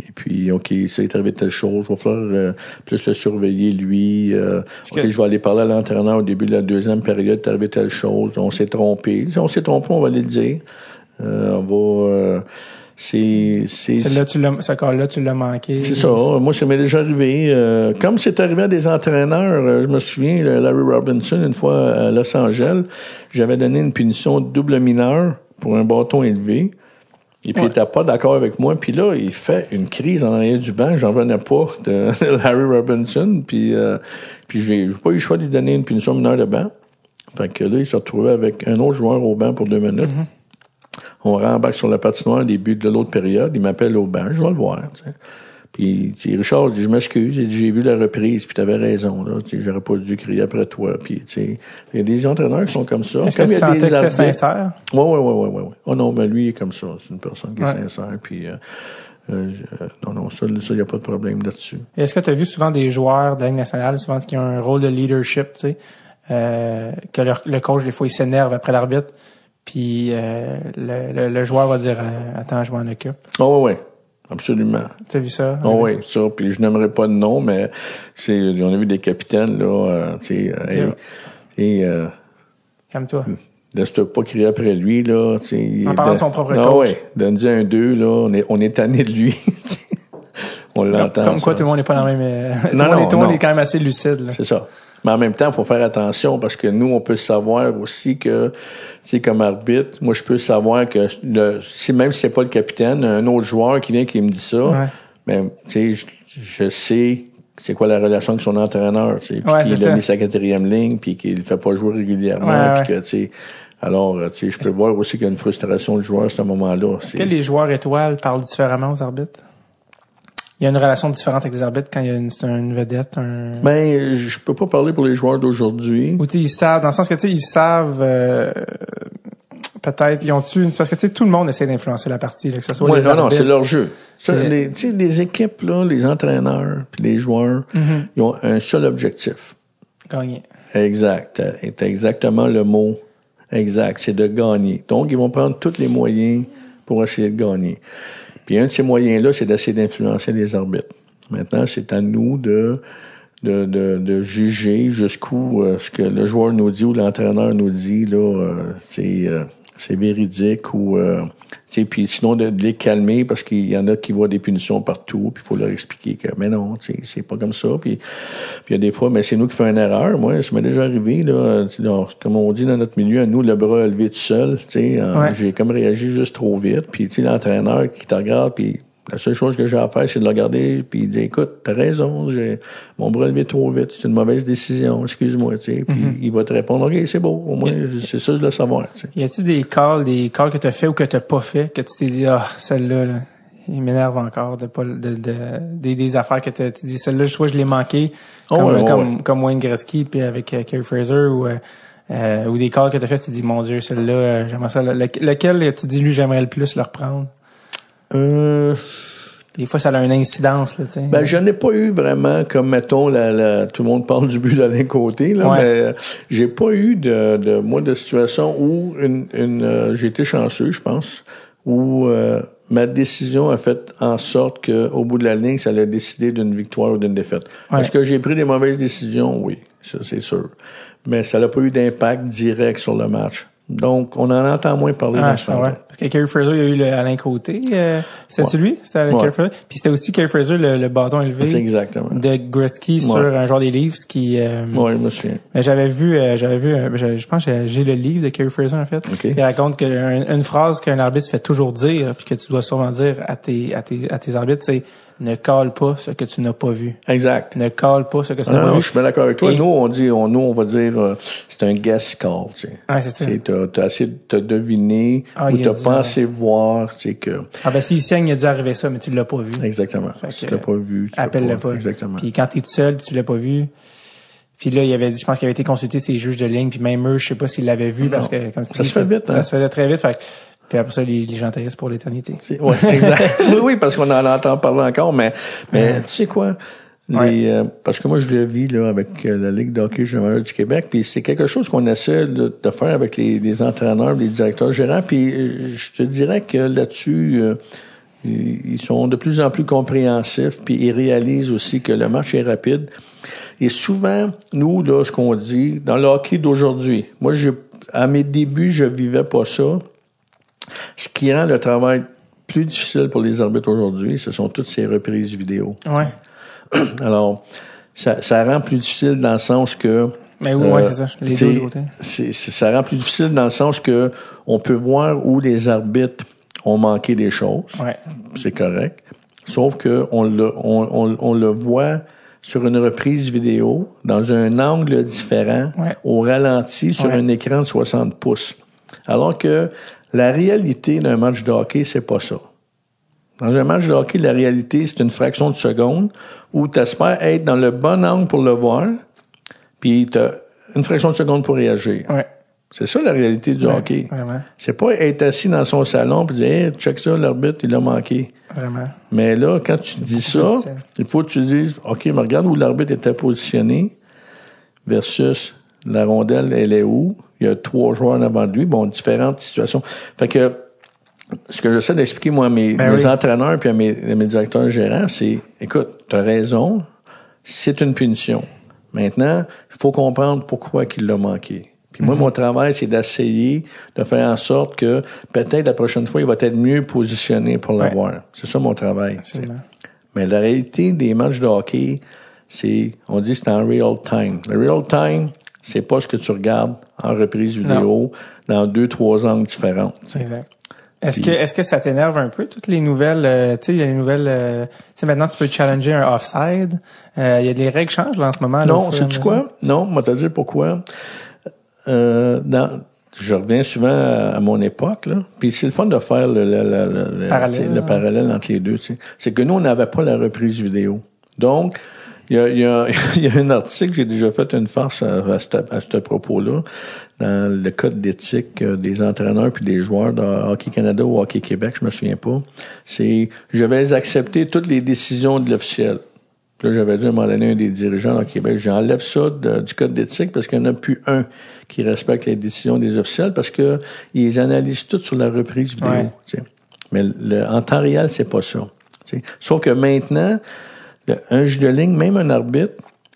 Et puis, OK, ça est arrivé telle chose, il va falloir euh, plus le surveiller, lui. Euh, OK, que- je vais aller parler à l'entraîneur au début de la deuxième période, est arrivé telle chose, on s'est trompé. Si on s'est trompé, on va aller le dire. Euh, on va... euh, c'est... c'est Celle-là, tu l'as, ce cas-là, tu l'as manqué. c'est ça. Moi, ça m'est déjà arrivé. euh, comme c'est arrivé à des entraîneurs, euh, je me souviens, Larry Robinson, une fois à Los Angeles, j'avais donné une punition double mineure pour un bâton élevé. Et puis, Ouais. il était pas d'accord avec moi. Puis là, il fait une crise en arrière du banc. J'en venais pas de (laughs) Larry Robinson. Puis, euh, puis j'ai pas eu le choix de lui donner une punition mineure de banc. Fait que là, il s'est retrouvé avec un autre joueur au banc pour deux minutes. On rembarque sur la patinoire au début de l'autre période. Il m'appelle au banc. Je vais le voir. Puis Richard dit, je m'excuse. Il dit, j'ai vu la reprise, puis t'avais raison. Là. J'aurais pas dû crier après toi. Puis, il y a des entraîneurs qui sont comme ça. Est-ce que tu y a sentais des que c'était arbitres- sincère? oui, oui, oui, oui, oui. Oh non, mais lui, il est comme ça. C'est une personne qui est sincère. Puis, euh, euh, non, non, ça, il n'y a pas de problème là-dessus. Est-ce que tu as vu souvent des joueurs de la Ligue nationale, souvent qui ont un rôle de leadership, tu sais, euh, que leur- le coach, des fois, il s'énerve après l'arbitre, puis euh, le, le- le joueur va dire euh, Attends, je m'en occupe. Oh, oui, oui. Absolument. Tu as vu ça? Oh, oui, ça. Puis, je n'aimerais pas de nom, mais c'est, on a vu des capitaines, là, euh, tu sais, euh, et, euh, Calme-toi. laisse-toi pas crier après lui, là, tu sais. En parlant de son propre Ah, coach. oui. Donne-y un deux, là. On est, on est tanné de lui. (laughs) on l'entend. Comme quoi, tout le monde n'est pas dans le même. euh, tout le Non, monde, est, non, tout le monde non. est quand même assez lucide. Là. C'est ça. Mais en même temps, il faut faire attention parce que nous, on peut savoir aussi que, tu sais, comme arbitre, moi, je peux savoir que le, si même si c'est pas le capitaine, un autre joueur qui vient qui me dit ça, Ouais. ben, tu sais, je, je sais c'est quoi la relation avec son entraîneur, tu sais, puis Ouais, qu'il a mis sa quatrième ligne, puis qu'il le fait pas jouer régulièrement, Ouais, puis que, tu sais, alors, tu sais, je peux voir aussi qu'il y a une frustration du joueur à ce moment-là. Est-ce que les joueurs étoiles parlent différemment aux arbitres? Il y a une relation différente avec les arbitres quand il y a une, vedette, un... Ben, je peux pas parler pour les joueurs d'aujourd'hui. Ou tu ils savent, dans le sens que tu sais, ils savent euh, peut-être, ils ont tu parce que tu sais, tout le monde essaie d'influencer la partie, là, que ce soit Ouais, les non, non, arbitres. c'est leur jeu. Ça, les, tu sais, les équipes, là, les entraîneurs, puis les joueurs, Mhm. ils ont un seul objectif. Gagner. Exact. C'est exactement le mot exact. C'est de gagner. Donc, ils vont prendre tous les moyens pour essayer de gagner. Puis un de ces moyens-là, c'est d'essayer d'influencer les arbitres. Maintenant, c'est à nous de, de, de, de juger jusqu'où euh, ce que le joueur nous dit ou l'entraîneur nous dit, là, euh, c'est, euh, c'est véridique ou, euh, tu sais, puis sinon de, de les calmer parce qu'il y en a qui voient des punitions partout, puis il faut leur expliquer que, mais non, tu sais, c'est pas comme ça. Puis, puis il y a des fois, mais c'est nous qui faisons une erreur. Moi, ça m'est déjà arrivé, là, comme on dit dans notre milieu, à nous, le bras levé tout seul, tu sais, Ouais. j'ai comme réagi juste trop vite. Puis, tu sais, l'entraîneur qui te regarde, puis la seule chose que j'ai à faire, c'est de le regarder, puis il dit, écoute, t'as raison, j'ai mon bras levé trop vite, c'est une mauvaise décision, excuse-moi, tu sais. Puis il va te répondre, OK, c'est beau, au moins, c'est ça, je dois savoir, tu sais. Y a-tu des calls, des calls que t'as fait ou que t'as pas fait, que tu t'es dit, ah, celle-là, là, il m'énerve encore de pas, de, de, des, des affaires que t'as, tu dis, celle-là, je je l'ai manqué, Oh, comme, ouais, ouais, comme, ouais. comme Wayne Gretzky, puis avec euh, Kerry Fraser, ou, euh, euh, ou des calls que t'as fait, tu dis, mon Dieu, celle-là, euh, j'aimerais ça, le- lequel tu dis, lui, j'aimerais le plus le reprendre? Euh, Des fois, ça a une incidence, là. Ben, je n'ai pas eu vraiment, comme mettons, la, la- tout le monde parle du but d'Alain Côté, là, Ouais. mais euh, j'ai pas eu de, de moi de situation où une, une euh, j'ai été chanceux, je pense, où euh, ma décision a fait en sorte que au bout de la ligne, ça allait décider d'une victoire ou d'une défaite. Ouais. Est-ce que j'ai pris des mauvaises décisions? Oui, ça c'est sûr. Mais ça n'a pas eu d'impact direct sur le match. Donc, on en entend moins parler Ah, dans ce ça, ouais. Parce que Kerry Fraser, il y a eu le Alain Côté. Euh, C'était-tu Ouais. lui? C'était Ouais. Kerry Fraser. Puis c'était aussi Kerry Fraser, le, le bâton élevé C'est exactement. de Gretzky sur un joueur des Leafs qui... Euh, Oui, je me souviens. mais J'avais vu, euh, j'avais vu, euh, je, pense que j'ai le livre de Kerry Fraser en fait. OK. Il raconte que un- une phrase qu'un arbitre fait toujours dire, puis que tu dois sûrement dire à tes à tes à tes arbitres, c'est ne cale pas ce que tu n'as pas vu. Exact. Ne cale pas ce que tu Ah, n'as pas non, vu. je suis bien d'accord avec toi. Et- Nous, on dit, on, nous, on va dire, euh, c'est un guess call, tu sais. Ouais, c'est ça. T'as, t'as essayé de te deviner Ah, ou t'as pensé voir, tu sais, que, Ah ben s'il saigne, il a dû arriver ça, mais tu l'as pas vu. exactement. Fait tu l'as pas vu, Appelle-le pas. Exactement. Puis quand t'es tout seul, puis tu l'as pas vu. Puis là, il y avait, je pense qu'il avait été consulté ses juges de ligne, puis même eux, je sais pas s'ils l'avaient vu parce que comme tu Ça dis, se fait vite, ça hein. se faisait très vite. Fait puis après ça, les, les gens taillissent pour l'éternité. Ouais, exact. (laughs) oui, oui, parce qu'on en entend parler encore, mais, mais tu sais quoi? Les, Ouais. euh, parce que moi, je le vis là, avec euh, la Ligue d'hockey junior du Québec, puis c'est quelque chose qu'on essaie de, de faire avec les, les entraîneurs, les directeurs gérants, puis euh, je te dirais que là-dessus, euh, ils ils sont de plus en plus compréhensifs, puis ils réalisent aussi que le match est rapide. Et souvent, nous, là, ce qu'on dit, dans le hockey d'aujourd'hui, moi, je, à mes débuts, je vivais pas ça. Ce qui rend le travail plus difficile pour les arbitres aujourd'hui, ce sont toutes ces reprises vidéo. Ouais. (clears throat) Alors, ça, ça rend plus difficile dans le sens que... Mais oui, ouais, euh, c'est ça. Les deux de côté. c'est- c'est- ça rend plus difficile dans le sens que on peut voir où les arbitres ont manqué des choses. Ouais. C'est correct. Sauf que on le, on, on, on le voit sur une reprise vidéo dans un angle différent, Ouais. au ralenti sur un écran de 60 pouces. Alors que La réalité d'un match de hockey, c'est pas ça. Dans un match de hockey, la réalité, c'est une fraction de seconde où tu espères être dans le bon angle pour le voir, puis tu as une fraction de seconde pour réagir. Ouais. C'est ça la réalité du hockey. Vraiment. C'est pas être assis dans son salon et dire hey, check ça, l'arbitre, il a manqué. Vraiment. Mais là, quand tu dis ça, difficile. il faut que tu dises OK, mais regarde où l'arbitre était positionné versus la rondelle, elle est où? Il y a trois joueurs en avant de lui. Bon, différentes situations. Fait que ce que j'essaie d'expliquer, moi, à mes, Ben mes oui. entraîneurs puis à mes, à mes directeurs gérants, c'est écoute, tu as raison, c'est une punition. Maintenant, il faut comprendre pourquoi qu'il l'a manqué. Puis moi, mon travail, c'est d'essayer de faire en sorte que peut-être la prochaine fois, il va être mieux positionné pour l'avoir. C'est ça mon travail. Mais la réalité des matchs de hockey, c'est, on dit c'est en real time. Le real time, c'est pas ce que tu regardes en reprise vidéo dans deux, trois angles différents. tu. Exact. Est-ce que est-ce que ça t'énerve un peu toutes les nouvelles euh, tu sais il y a les nouvelles euh, tu sais maintenant tu peux challenger un offside Euh, il y a des règles qui changent là, en ce moment là, Non, sais-tu mesure. quoi? Non, moi te dire pourquoi? Euh, dans, je reviens souvent à, mon époque, là. Puis c'est le fun de faire le, le, le, le- le- Parallèle, tu le hein. parallèle entre les deux. tu sais. C'est que nous, on n'avait pas la reprise vidéo. Donc, il y a, il y, a, (laughs) il y a un article, j'ai déjà fait une farce à, à ce, à ce propos-là, dans le code d'éthique euh, des entraîneurs puis des joueurs de Hockey Canada ou Hockey Québec, je me souviens pas. C'est je vais accepter toutes les décisions de l'officiel. Puis là, j'avais dit à un moment donné un des dirigeants au Québec, j'enlève ça de- du code d'éthique parce qu'il n'y en a plus un qui respecte les décisions des officiels parce que ils analysent tout sur la reprise vidéo. Ouais. Mais le- en temps réel, c'est pas ça. Sauf que maintenant, un juge de ligne, même un arbitre,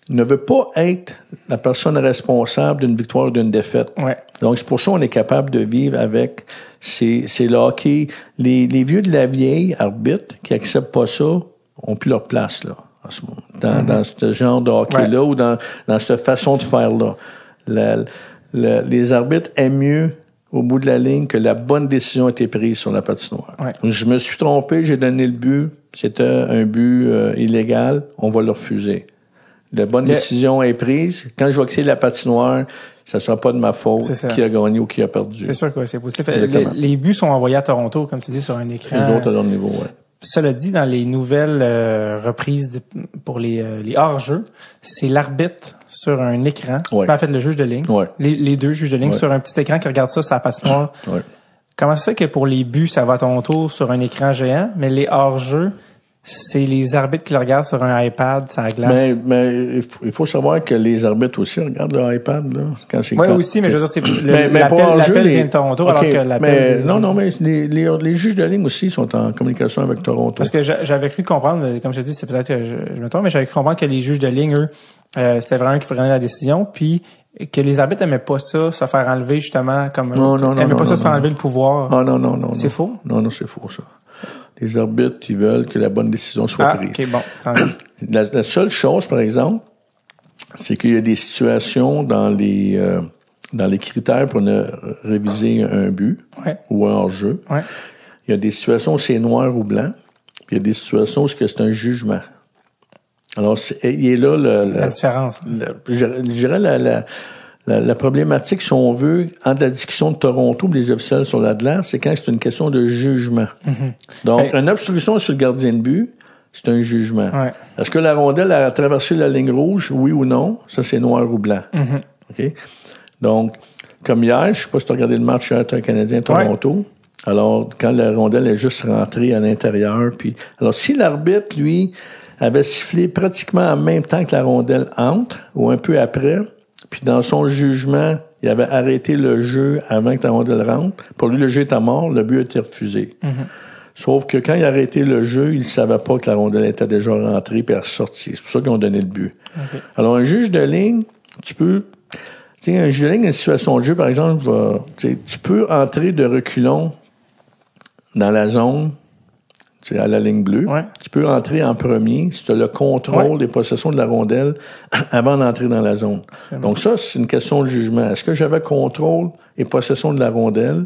ne veut pas être la personne responsable d'une victoire ou d'une défaite. Ouais. Donc, c'est pour ça qu'on est capable de vivre avec ces, ces le hockey. Les, les vieux de la vieille arbitres qui acceptent pas ça ont plus leur place, là, en ce moment, dans, dans ce genre de hockey-là ou dans, dans cette façon de faire-là. Les arbitres aiment mieux au bout de la ligne que la bonne décision a été prise sur la patinoire. Ouais. Je me suis trompé, j'ai donné le but, c'était un but euh, illégal, on va le refuser. La bonne décision est prise. Quand je vais quitter la patinoire, ça sera pas de ma faute C'est qui a gagné ou qui a perdu. C'est sûr que c'est. Exactement. Les, les buts sont envoyés à Toronto, comme tu dis, sur un écran. Les autres à leur niveau, ouais. Cela dit, dans les nouvelles euh, reprises de- pour les, euh, les hors-jeux, c'est l'arbitre sur un écran. Ouais. En fait, le juge de ligne. Ouais. Les, les deux juges de ligne Ouais. sur un petit écran qui regarde ça la patinoire. Ouais. Comment ça fait que pour les buts, ça va à ton tour sur un écran géant, mais les hors-jeux, c'est les arbitres qui le regardent sur un iPad, la glace? Mais, mais il, faut, il faut savoir que les arbitres aussi regardent leur iPad, là, quand c'est oui, quand- aussi, mais je veux dire, c'est l'appel, vient de Toronto, alors que l'appel... non, non, mais les, les, les juges de ligne aussi sont en communication avec Toronto. Parce que j'a- j'avais cru comprendre, comme je te dis, c'est peut-être que je, je me trompe, mais j'avais cru comprendre que les juges de ligne, eux, euh, c'était vraiment eux qui prenaient la décision, puis que les arbitres aimaient pas ça, se faire enlever justement comme Non, non, non, aimaient non, pas ça non, se faire non. enlever le pouvoir. Ah non, non, non. C'est faux? Non, non, c'est faux, ça. Les arbitres, ils veulent que la bonne décision soit Ah, prise. ok, bon. La, la seule chose, par exemple, c'est qu'il y a des situations dans les euh, dans les critères pour ne réviser un but Ouais. ou un hors-jeu. Ouais. Il y a des situations où c'est noir ou blanc, puis il y a des situations où c'est un jugement. Alors, c'est- il est là le, La différence. je dirais- je dirais la, la, la, la problématique, si on veut, entre la discussion de Toronto et les officiels sur la glace, c'est quand c'est une question de jugement. Donc, Hey. une obstruction sur le gardien de but, c'est un jugement. Ouais. Est-ce que la rondelle a traversé la ligne rouge, oui ou non? Ça, c'est noir ou blanc. OK? Donc, comme hier, je sais pas si tu as regardé le match hier, Canadien-Toronto. Alors, quand la rondelle est juste rentrée à l'intérieur, puis... Alors, si l'arbitre, lui, avait sifflé pratiquement en même temps que la rondelle entre, ou un peu après, puis dans son jugement, il avait arrêté le jeu avant que la rondelle rentre, pour lui, le jeu était mort, le but été refusé. Sauf que quand il a arrêté le jeu, il ne savait pas que la rondelle était déjà rentrée puis ressortie. C'est pour ça qu'ils ont donné le but. Alors, un juge de ligne, tu peux... Tu sais, un juge de ligne, une situation de jeu, par exemple, va, tu peux entrer de reculons dans la zone, tu sais, à la ligne bleue. Ouais. Tu peux entrer en premier si tu as le contrôle Ouais. des possessions de la rondelle (clears throat) avant d'entrer dans la zone. Donc ça, c'est une question de jugement. Est-ce que j'avais contrôle et possession de la rondelle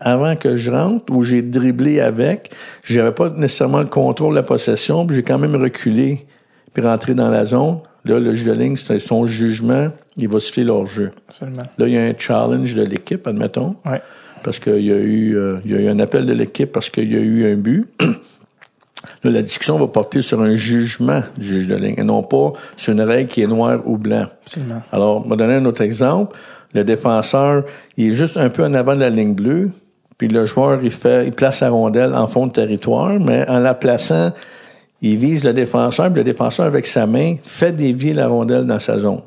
avant que je rentre ou j'ai dribblé avec? J'avais pas nécessairement le contrôle de la possession, puis j'ai quand même reculé puis rentré dans la zone. Là, le juge de ligne, c'est son jugement, il va siffler leur jeu. Absolument. Là, il y a un challenge de l'équipe, admettons. Ouais. parce qu'il y a eu euh, il y a eu un appel de l'équipe parce qu'il y a eu un but. (clears throat) Là, la discussion va porter sur un jugement du juge de ligne et non pas sur une règle qui est noire ou blanc. Absolument. Alors, on va donner un autre exemple. Le défenseur, il est juste un peu en avant de la ligne bleue, puis le joueur, il fait, il place la rondelle en fond de territoire, mais en la plaçant, il vise le défenseur, puis le défenseur, avec sa main, fait dévier la rondelle dans sa zone.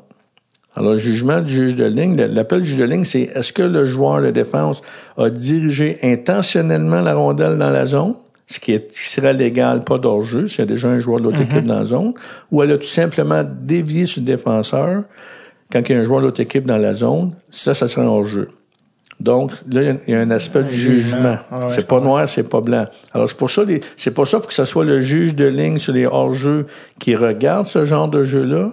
Alors, le jugement du juge de ligne, l'appel du juge de ligne, c'est est-ce que le joueur de défense a dirigé intentionnellement la rondelle dans la zone, ce qui, est, qui serait légal, pas d'hors-jeu, s'il y a déjà un joueur de l'autre équipe dans la zone, ou elle a tout simplement dévié sur le défenseur quand il y a un joueur de l'autre équipe dans la zone, ça, ça serait un hors-jeu. Donc, là, il y a un aspect du jugement. Ah ouais, je c'est pas noir, c'est pas blanc. Alors, c'est pour ça, c'est pour ça que ce soit le juge de ligne sur les hors-jeux qui regarde ce genre de jeu-là,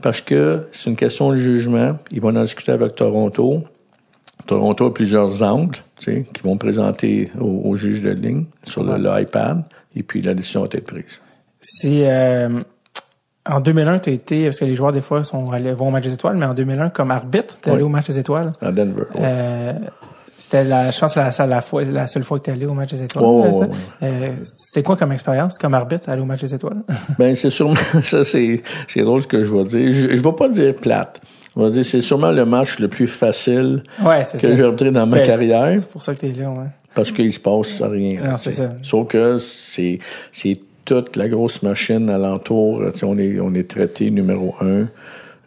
parce que c'est une question de jugement. Ils vont en discuter avec Toronto. Toronto a plusieurs angles, tu sais, qui vont présenter au, au juge de ligne sur le, le iPad, et puis la décision va être prise. C'est euh, en 2001, tu as été, parce que les joueurs des fois sont allés vont au match des étoiles, mais en 2001, comme arbitre, tu es allé au match des étoiles? À Denver. ouais. Euh, c'était la, je pense, la, la, la, fois, la seule fois que tu es allé au match des étoiles. Ouais, ouais, ça? ouais, Euh, c'est quoi comme expérience, comme arbitre, aller au match des étoiles? Ben, c'est sûrement, (laughs) ça, c'est, c'est drôle ce que je vais dire. Je, je vais pas dire plate. Je vais dire, c'est sûrement le match le plus facile ouais, c'est que j'ai arbitré dans ma Ben, carrière C'est pour ça que tu es là, ouais. parce qu'il se passe rien. Non, c'est ça. Sauf que c'est, c'est toute la grosse machine alentour. Tu sais, on est, on est traité numéro un.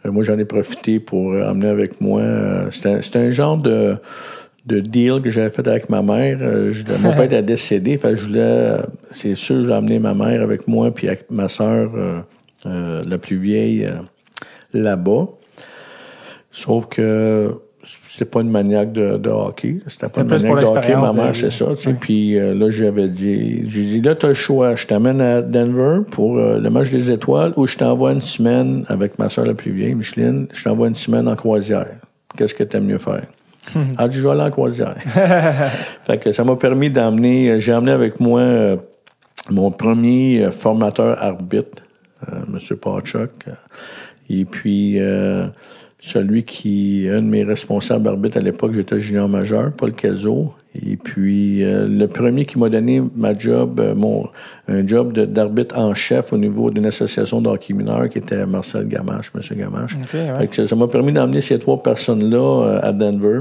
Euh, moi, j'en ai profité pour euh, emmener avec moi. euh, C'était un, un genre de, de deal que j'avais fait avec ma mère. Je, mon père était décédé, fait je voulais, euh, c'est sûr, j'ai emmené ma mère avec moi, puis avec ma sœur, euh, la plus vieille, là-bas. Sauf que c'était pas une maniaque de, de hockey. C'était pas une maniaque de hockey. Ma mère, c'est ça. Tu sais. Puis euh, là, j'avais dit, j'ai dit, là, t'as le choix. Je t'amène à Denver pour euh, le match des étoiles ou je t'envoie une semaine avec ma soeur la plus vieille, Micheline. Je t'envoie une semaine en croisière. Qu'est-ce que t'aimes mieux faire? Elle a dit, je vais aller en croisière. (laughs) fait que ça m'a permis d'emmener, euh, j'ai emmené avec moi euh, mon premier euh, formateur arbitre, euh, M. Pachuk, et puis euh, celui qui, un de mes responsables arbitres à l'époque, j'étais junior majeur, Paul Cazot, et puis euh, le premier qui m'a donné ma job, euh, mon un job d'arbitre en chef au niveau d'une association de hockey mineur qui était Marcel Gamache, M. Gamache. OK, ouais. Fait que ça- m'a permis d'emmener ces trois personnes-là euh, à Denver.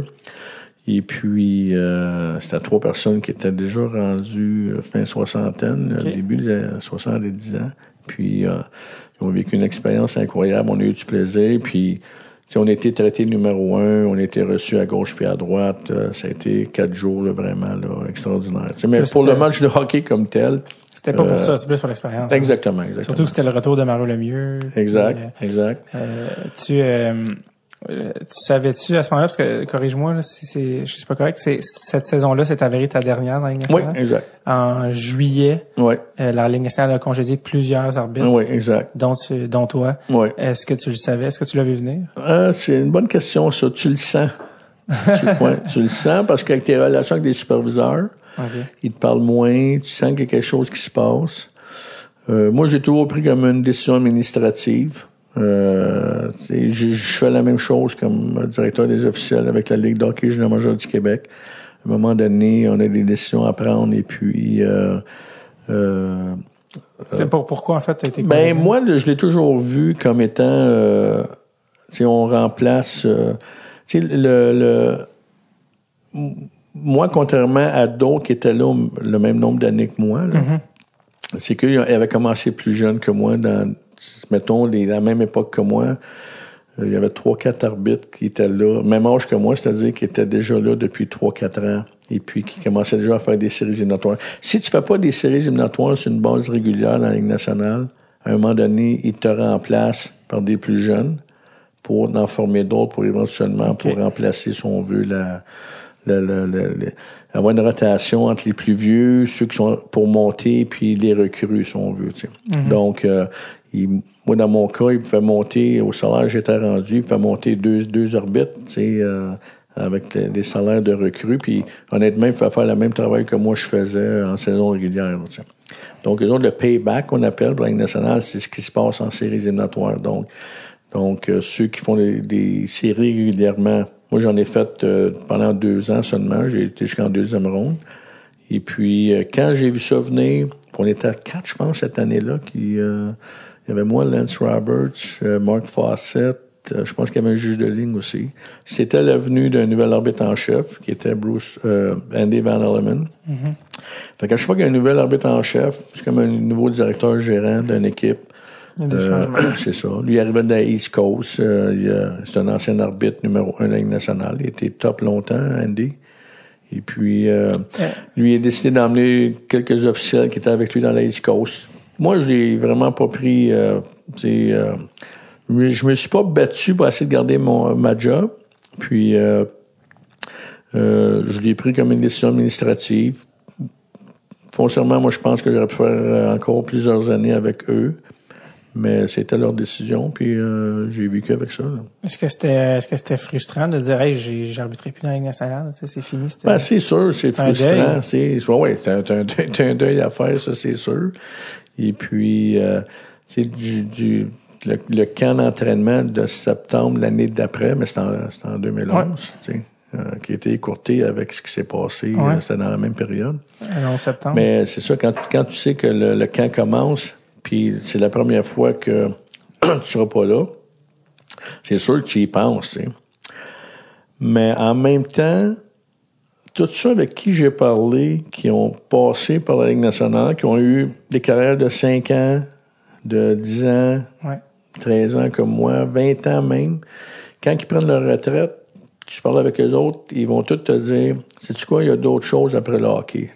Et puis, euh, c'était trois personnes qui étaient déjà rendues fin soixantaine, Ok. euh, début des 70 ans. Puis, euh, ils ont vécu une expérience incroyable. On a eu du plaisir. Puis, on a été traité numéro un. On a été reçus à gauche puis à droite. Euh, ça a été quatre jours là, vraiment là, extraordinaire. Mais Là, pour le c'était- match de hockey comme tel, C'était pas Euh, pour ça, c'est plus pour l'expérience. hein. exactement, exactement. Surtout que c'était le retour de Mario Lemieux. Exact, Puis, exact. euh, euh, tu, euh, euh, tu savais-tu à ce moment-là, parce que corrige-moi si c'est, je sais pas correct, c'est cette saison-là, c'est avéré ta dernière dans la Ligue Oui, exact. En juillet, Oui, euh, la Ligue nationale a congédié plusieurs arbitres, oui, exact. dont, tu- dont toi. Oui. Est-ce que tu le savais? Est-ce que tu l'as vu venir? Euh, c'est une bonne question, ça. Tu le sens. tu, ouais, tu le sens parce qu'avec tes relations avec des superviseurs, OK. ils te parlent moins, tu sens qu'il y a quelque chose qui se passe. Euh, moi, j'ai toujours pris comme une décision administrative. Euh, je, je fais la même chose comme directeur des officiels avec la Ligue d'hockey junior majeur du Québec. À un moment donné, on a des décisions à prendre et puis... Euh, euh, C'est pour, pourquoi, en fait, tu été ben moi, je l'ai toujours vu comme étant, euh, sais, on remplace, euh, tu sais, le, le, moi, contrairement à d'autres qui étaient là le même nombre d'années que moi, là, c'est qu'ils avaient commencé plus jeunes que moi, dans, mettons, les, la même époque que moi. Euh, Il y avait trois, quatre arbitres qui étaient là, même âge que moi, c'est-à-dire qui étaient déjà là depuis trois, quatre ans, et puis qui commençaient déjà à faire des séries éliminatoires. Si tu fais pas des séries éliminatoires sur une base régulière dans la Ligue nationale, à un moment donné, ils te remplacent par des plus jeunes pour en former d'autres, pour éventuellement pour remplacer, si on veut, la, la, la, la- la- avoir une rotation entre les plus vieux, ceux qui sont pour monter, puis les recrues, si on veut. tu sais. Donc, euh, il- moi, dans mon cas, il me fait monter au salaire j'étais rendu, il me fait monter deux, deux orbites, euh, avec les salaires de recrues. Puis, honnêtement, il me fait faire le même travail que moi je faisais en saison régulière. Donc, eux autres, le payback qu'on appelle pour la Ligue nationale, c'est ce qui se passe en séries éliminatoires. Donc, donc, euh, ceux qui font des, des séries régulièrement Moi, j'en ai fait euh, pendant deux ans seulement. J'ai été jusqu'en deuxième ronde. Et puis, euh, quand j'ai vu ça venir, on était à quatre, je pense, cette année-là, qui, euh, il y avait moi, Lance Roberts, Mark Fawcett, je pense qu'il y avait un juge de ligne aussi. C'était la venue d'un nouvel arbitre en chef, qui était Bruce Andy Van Elleman. Fait qu'à chaque fois qu'il y a un nouvel arbitre en chef, c'est comme un nouveau directeur gérant d'une équipe. Euh, (clears throat) c'est ça. Lui il arrivait de la East Coast. Euh, c'est un ancien arbitre numéro un de la Ligue nationale. Il était top longtemps, Andy. Et puis, euh, lui, il a décidé d'emmener quelques officiels qui étaient avec lui dans la East Coast. Moi, je l'ai vraiment pas pris... Euh, euh, je me suis pas battu pour essayer de garder mon ma job. Puis, euh, je l'ai pris comme une décision administrative. Foncièrement, moi, je pense que j'aurais pu faire encore plusieurs années avec eux. Mais c'était leur décision, puis euh, j'ai vécu avec ça. Est-ce que c'était est-ce que c'était frustrant de dire hey, j'arbitrerai plus dans la Ligue nationale, c'est fini, Ben c'est sûr, c'est frustrant, c'est ouais, un, un, un, deuil à faire, ça c'est sûr. Et puis euh, tu du, du le, le camp d'entraînement de septembre l'année d'après, mais c'était en, en 2011, tu sais. Euh, qui a été écourté avec ce qui s'est passé. Euh, c'était dans la même période. En septembre. Mais c'est ça, quand, quand tu sais que le, le camp commence, puis c'est la première fois que (clears throat) tu seras pas là, c'est sûr que tu y penses. Mais en même temps, tous ceux avec qui j'ai parlé, qui ont passé par la Ligue nationale, qui ont eu des carrières de 5 ans, de 10 ans, 13 ans comme moi, 20 ans même, quand ils prennent leur retraite, tu parles avec eux autres, ils vont tous te dire, sais-tu quoi, il y a d'autres choses après le hockey.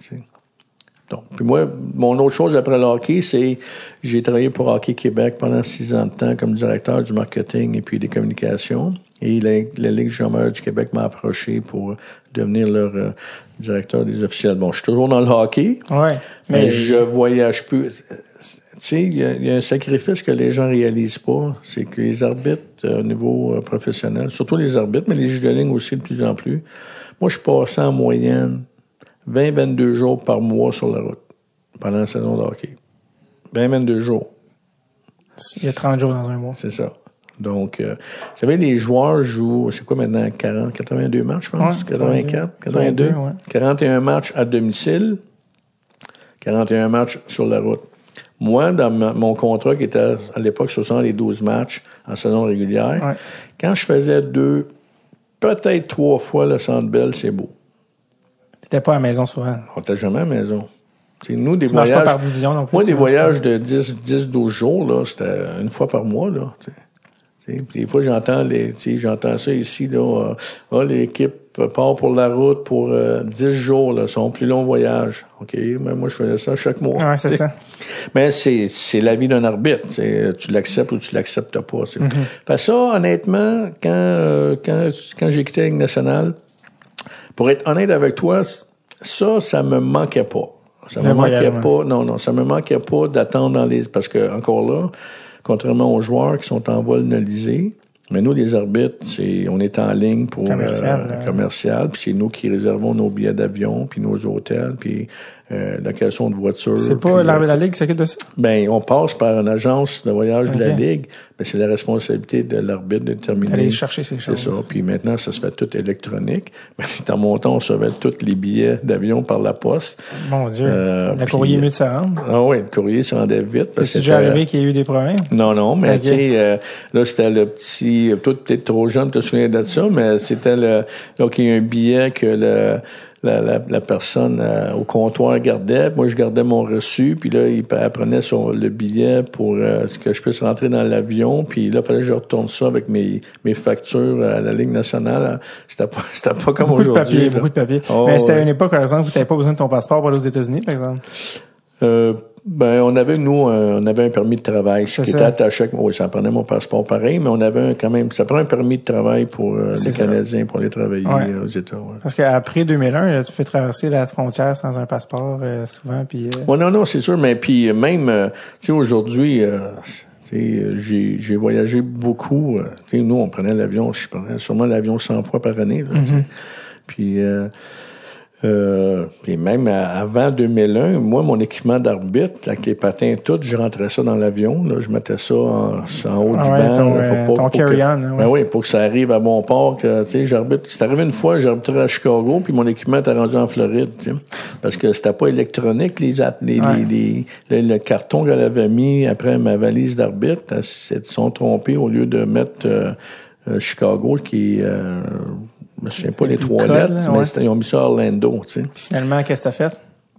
Donc, puis moi, mon autre chose après le hockey, c'est j'ai travaillé pour Hockey Québec pendant six ans de temps comme directeur du marketing et puis des communications. Et la, la Ligue junior du Québec m'a approché pour devenir leur euh, directeur des officiels. Bon, je suis toujours dans le hockey, ouais, mais, je voyage plus. Tu sais, il y, a un sacrifice que les gens réalisent pas, c'est que les arbitres euh, au niveau euh, professionnel, surtout les arbitres, mais les juges de ligne aussi de plus en plus, moi, je passe en moyenne 20-22 jours par mois sur la route pendant la saison de hockey. 20-22 jours. Il y a 30 jours dans un mois. C'est ça. Donc, euh, vous savez, les joueurs jouent, c'est quoi maintenant, 40, 82 matchs, je pense? 84, 82, 41 matchs à domicile, 41 matchs sur la route. Moi, dans mon contrat qui était à l'époque 72 matchs en saison régulière, quand je faisais deux, peut-être trois fois le Centre Bell, c'est beau. T'étais pas à la maison souvent. On était jamais à la maison. C'est nous, des tu voyages. Pas par division non plus, moi, des voyages de 10, 10, 12 jours, là, c'était une fois par mois, là. T'sais. Des fois, j'entends les, j'entends ça ici, là. Euh, ah, l'équipe part pour la route pour euh, 10 jours, là, son plus long voyage. OK, mais moi, je faisais ça chaque mois. Ouais, c'est ça. Mais c'est, c'est la vie d'un arbitre. Tu l'acceptes ou tu l'acceptes pas. Mm-hmm. Fait ça, honnêtement, quand, euh, quand, quand j'ai quitté la Ligue nationale, pour être honnête avec toi, ça, ça me manquait pas. Ça me manquait pas. Non, non, ça me manquait pas d'attendre dans les. Parce que, encore là, contrairement aux joueurs qui sont en vol nolisé, mais nous, les arbitres, c'est, on est en ligne pour commercial, euh, commercial puis c'est nous qui réservons nos billets d'avion, puis nos hôtels, puis euh, location de voitures. C'est pas l'arbitre de la Ligue qui s'occupe de ça? Ben, on passe par une agence de voyage de la Ligue, mais c'est la responsabilité de l'arbitre de déterminer. Aller chercher ces choses. C'est ça. Puis maintenant, ça se fait tout électronique. Mais dans mon temps, on recevait tous les billets d'avion par la poste. Mon Dieu. Euh, le courrier mieux de rendre. Ah oui, le courrier se rendait vite. C'est déjà arrivé qu'il y ait eu des problèmes? Non, non, mais tu sais, euh, là, c'était le petit, toi, peut-être trop jeune, tu te souviens de ça, mais c'était le, donc il y a un billet que le, la, la, la personne euh, au comptoir gardait. Moi, je gardais mon reçu, puis là, il prenait son, le billet pour euh, que je puisse rentrer dans l'avion. Puis là, il fallait que je retourne ça avec mes, mes factures à la Ligue nationale. C'était pas, (laughs) c'était pas comme aujourd'hui. Beaucoup de papier, beaucoup de papier. Oh, Mais c'était une époque, par exemple, où tu n'avais pas besoin de ton passeport pour aller aux États-Unis, par exemple. Euh, ben, on avait, nous, on avait un permis de travail qui était attaché. Oui, ça prenait mon passeport pareil, mais on avait un, quand même, ça prend un permis de travail pour euh, les Canadiens pour aller travailler euh, aux États. Ouais. Parce qu'après 2001, tu fais traverser la frontière sans un passeport, euh, souvent, puis. Euh... Ouais, non, non, c'est sûr, mais puis même, tu sais, aujourd'hui, j'ai, j'ai voyagé beaucoup. tu sais, nous, on prenait l'avion, je prenais sûrement l'avion 100 fois par année. Là, mm-hmm. Puis Euh, puis même avant 2001, moi, mon équipement d'arbitre, avec les patins tout, je rentrais ça dans l'avion. Là, je mettais ça en, en haut Ah du ouais, banc. ton, là, euh, ton que- carry-on, hein, ouais. Ben oui, pour que ça arrive à bon port. Que, tu sais, j'arbitre. C'est arrivé une fois, j'arbitrais à Chicago, puis mon équipement était rendu en Floride. tu sais. Parce que c'était pas électronique, les, les, Ouais. les, les- le, le carton qu'elle avait mis après ma valise d'arbitre, elles se sont trompés au lieu de mettre euh, euh, Chicago qui euh, je me souviens pas les trois code, lettres, là, mais ouais. ils ont mis ça à Orlando, tu sais. Finalement, qu'est-ce que t'as fait?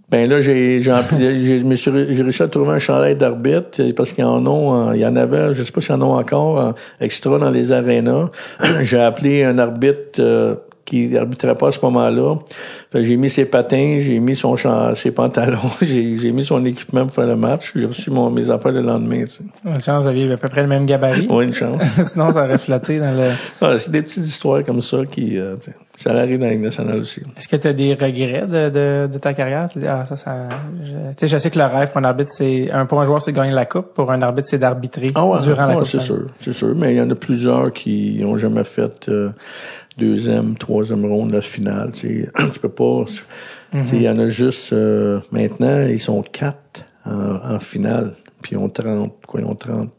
Ben là, j'ai (laughs) réussi à trouver un chandail d'arbitre euh, parce qu'il y en ont, euh, il y en avait, je sais pas s'il y en a encore euh, extra dans les arénas. (clears throat) j'ai appelé un arbitre euh, qui arbitrait pas à ce moment-là. J'ai mis ses patins, j'ai mis son chan- ses pantalons, (laughs) j'ai j'ai mis son équipement pour faire le match. J'ai reçu mon, mes affaires le lendemain. Tu sais. Une chance, vous aviez à peu près le même gabarit. Ouais, une chance. (laughs) Sinon, ça aurait flotté dans le... Ah, c'est des petites histoires comme ça qui, euh, tu sais, ça arrive dans la Ligue nationale aussi. Est-ce que tu as des regrets de, de, de ta carrière? Tu dis, ah, ça, ça, je, tu sais, je sais que le rêve pour un arbitre, c'est, un, pour un joueur, c'est de gagner la coupe. Pour un arbitre, c'est d'arbitrer Ah ouais, durant la coupe. c'est sûr, c'est sûr. Mais il y en a plusieurs qui ont jamais fait euh, deuxième, troisième ronde de la finale. Tu, (clears throat) peux pas. Il y en a juste euh, maintenant, ils sont quatre en, en finale. Puis ils ont 30, quoi, ils ont 30,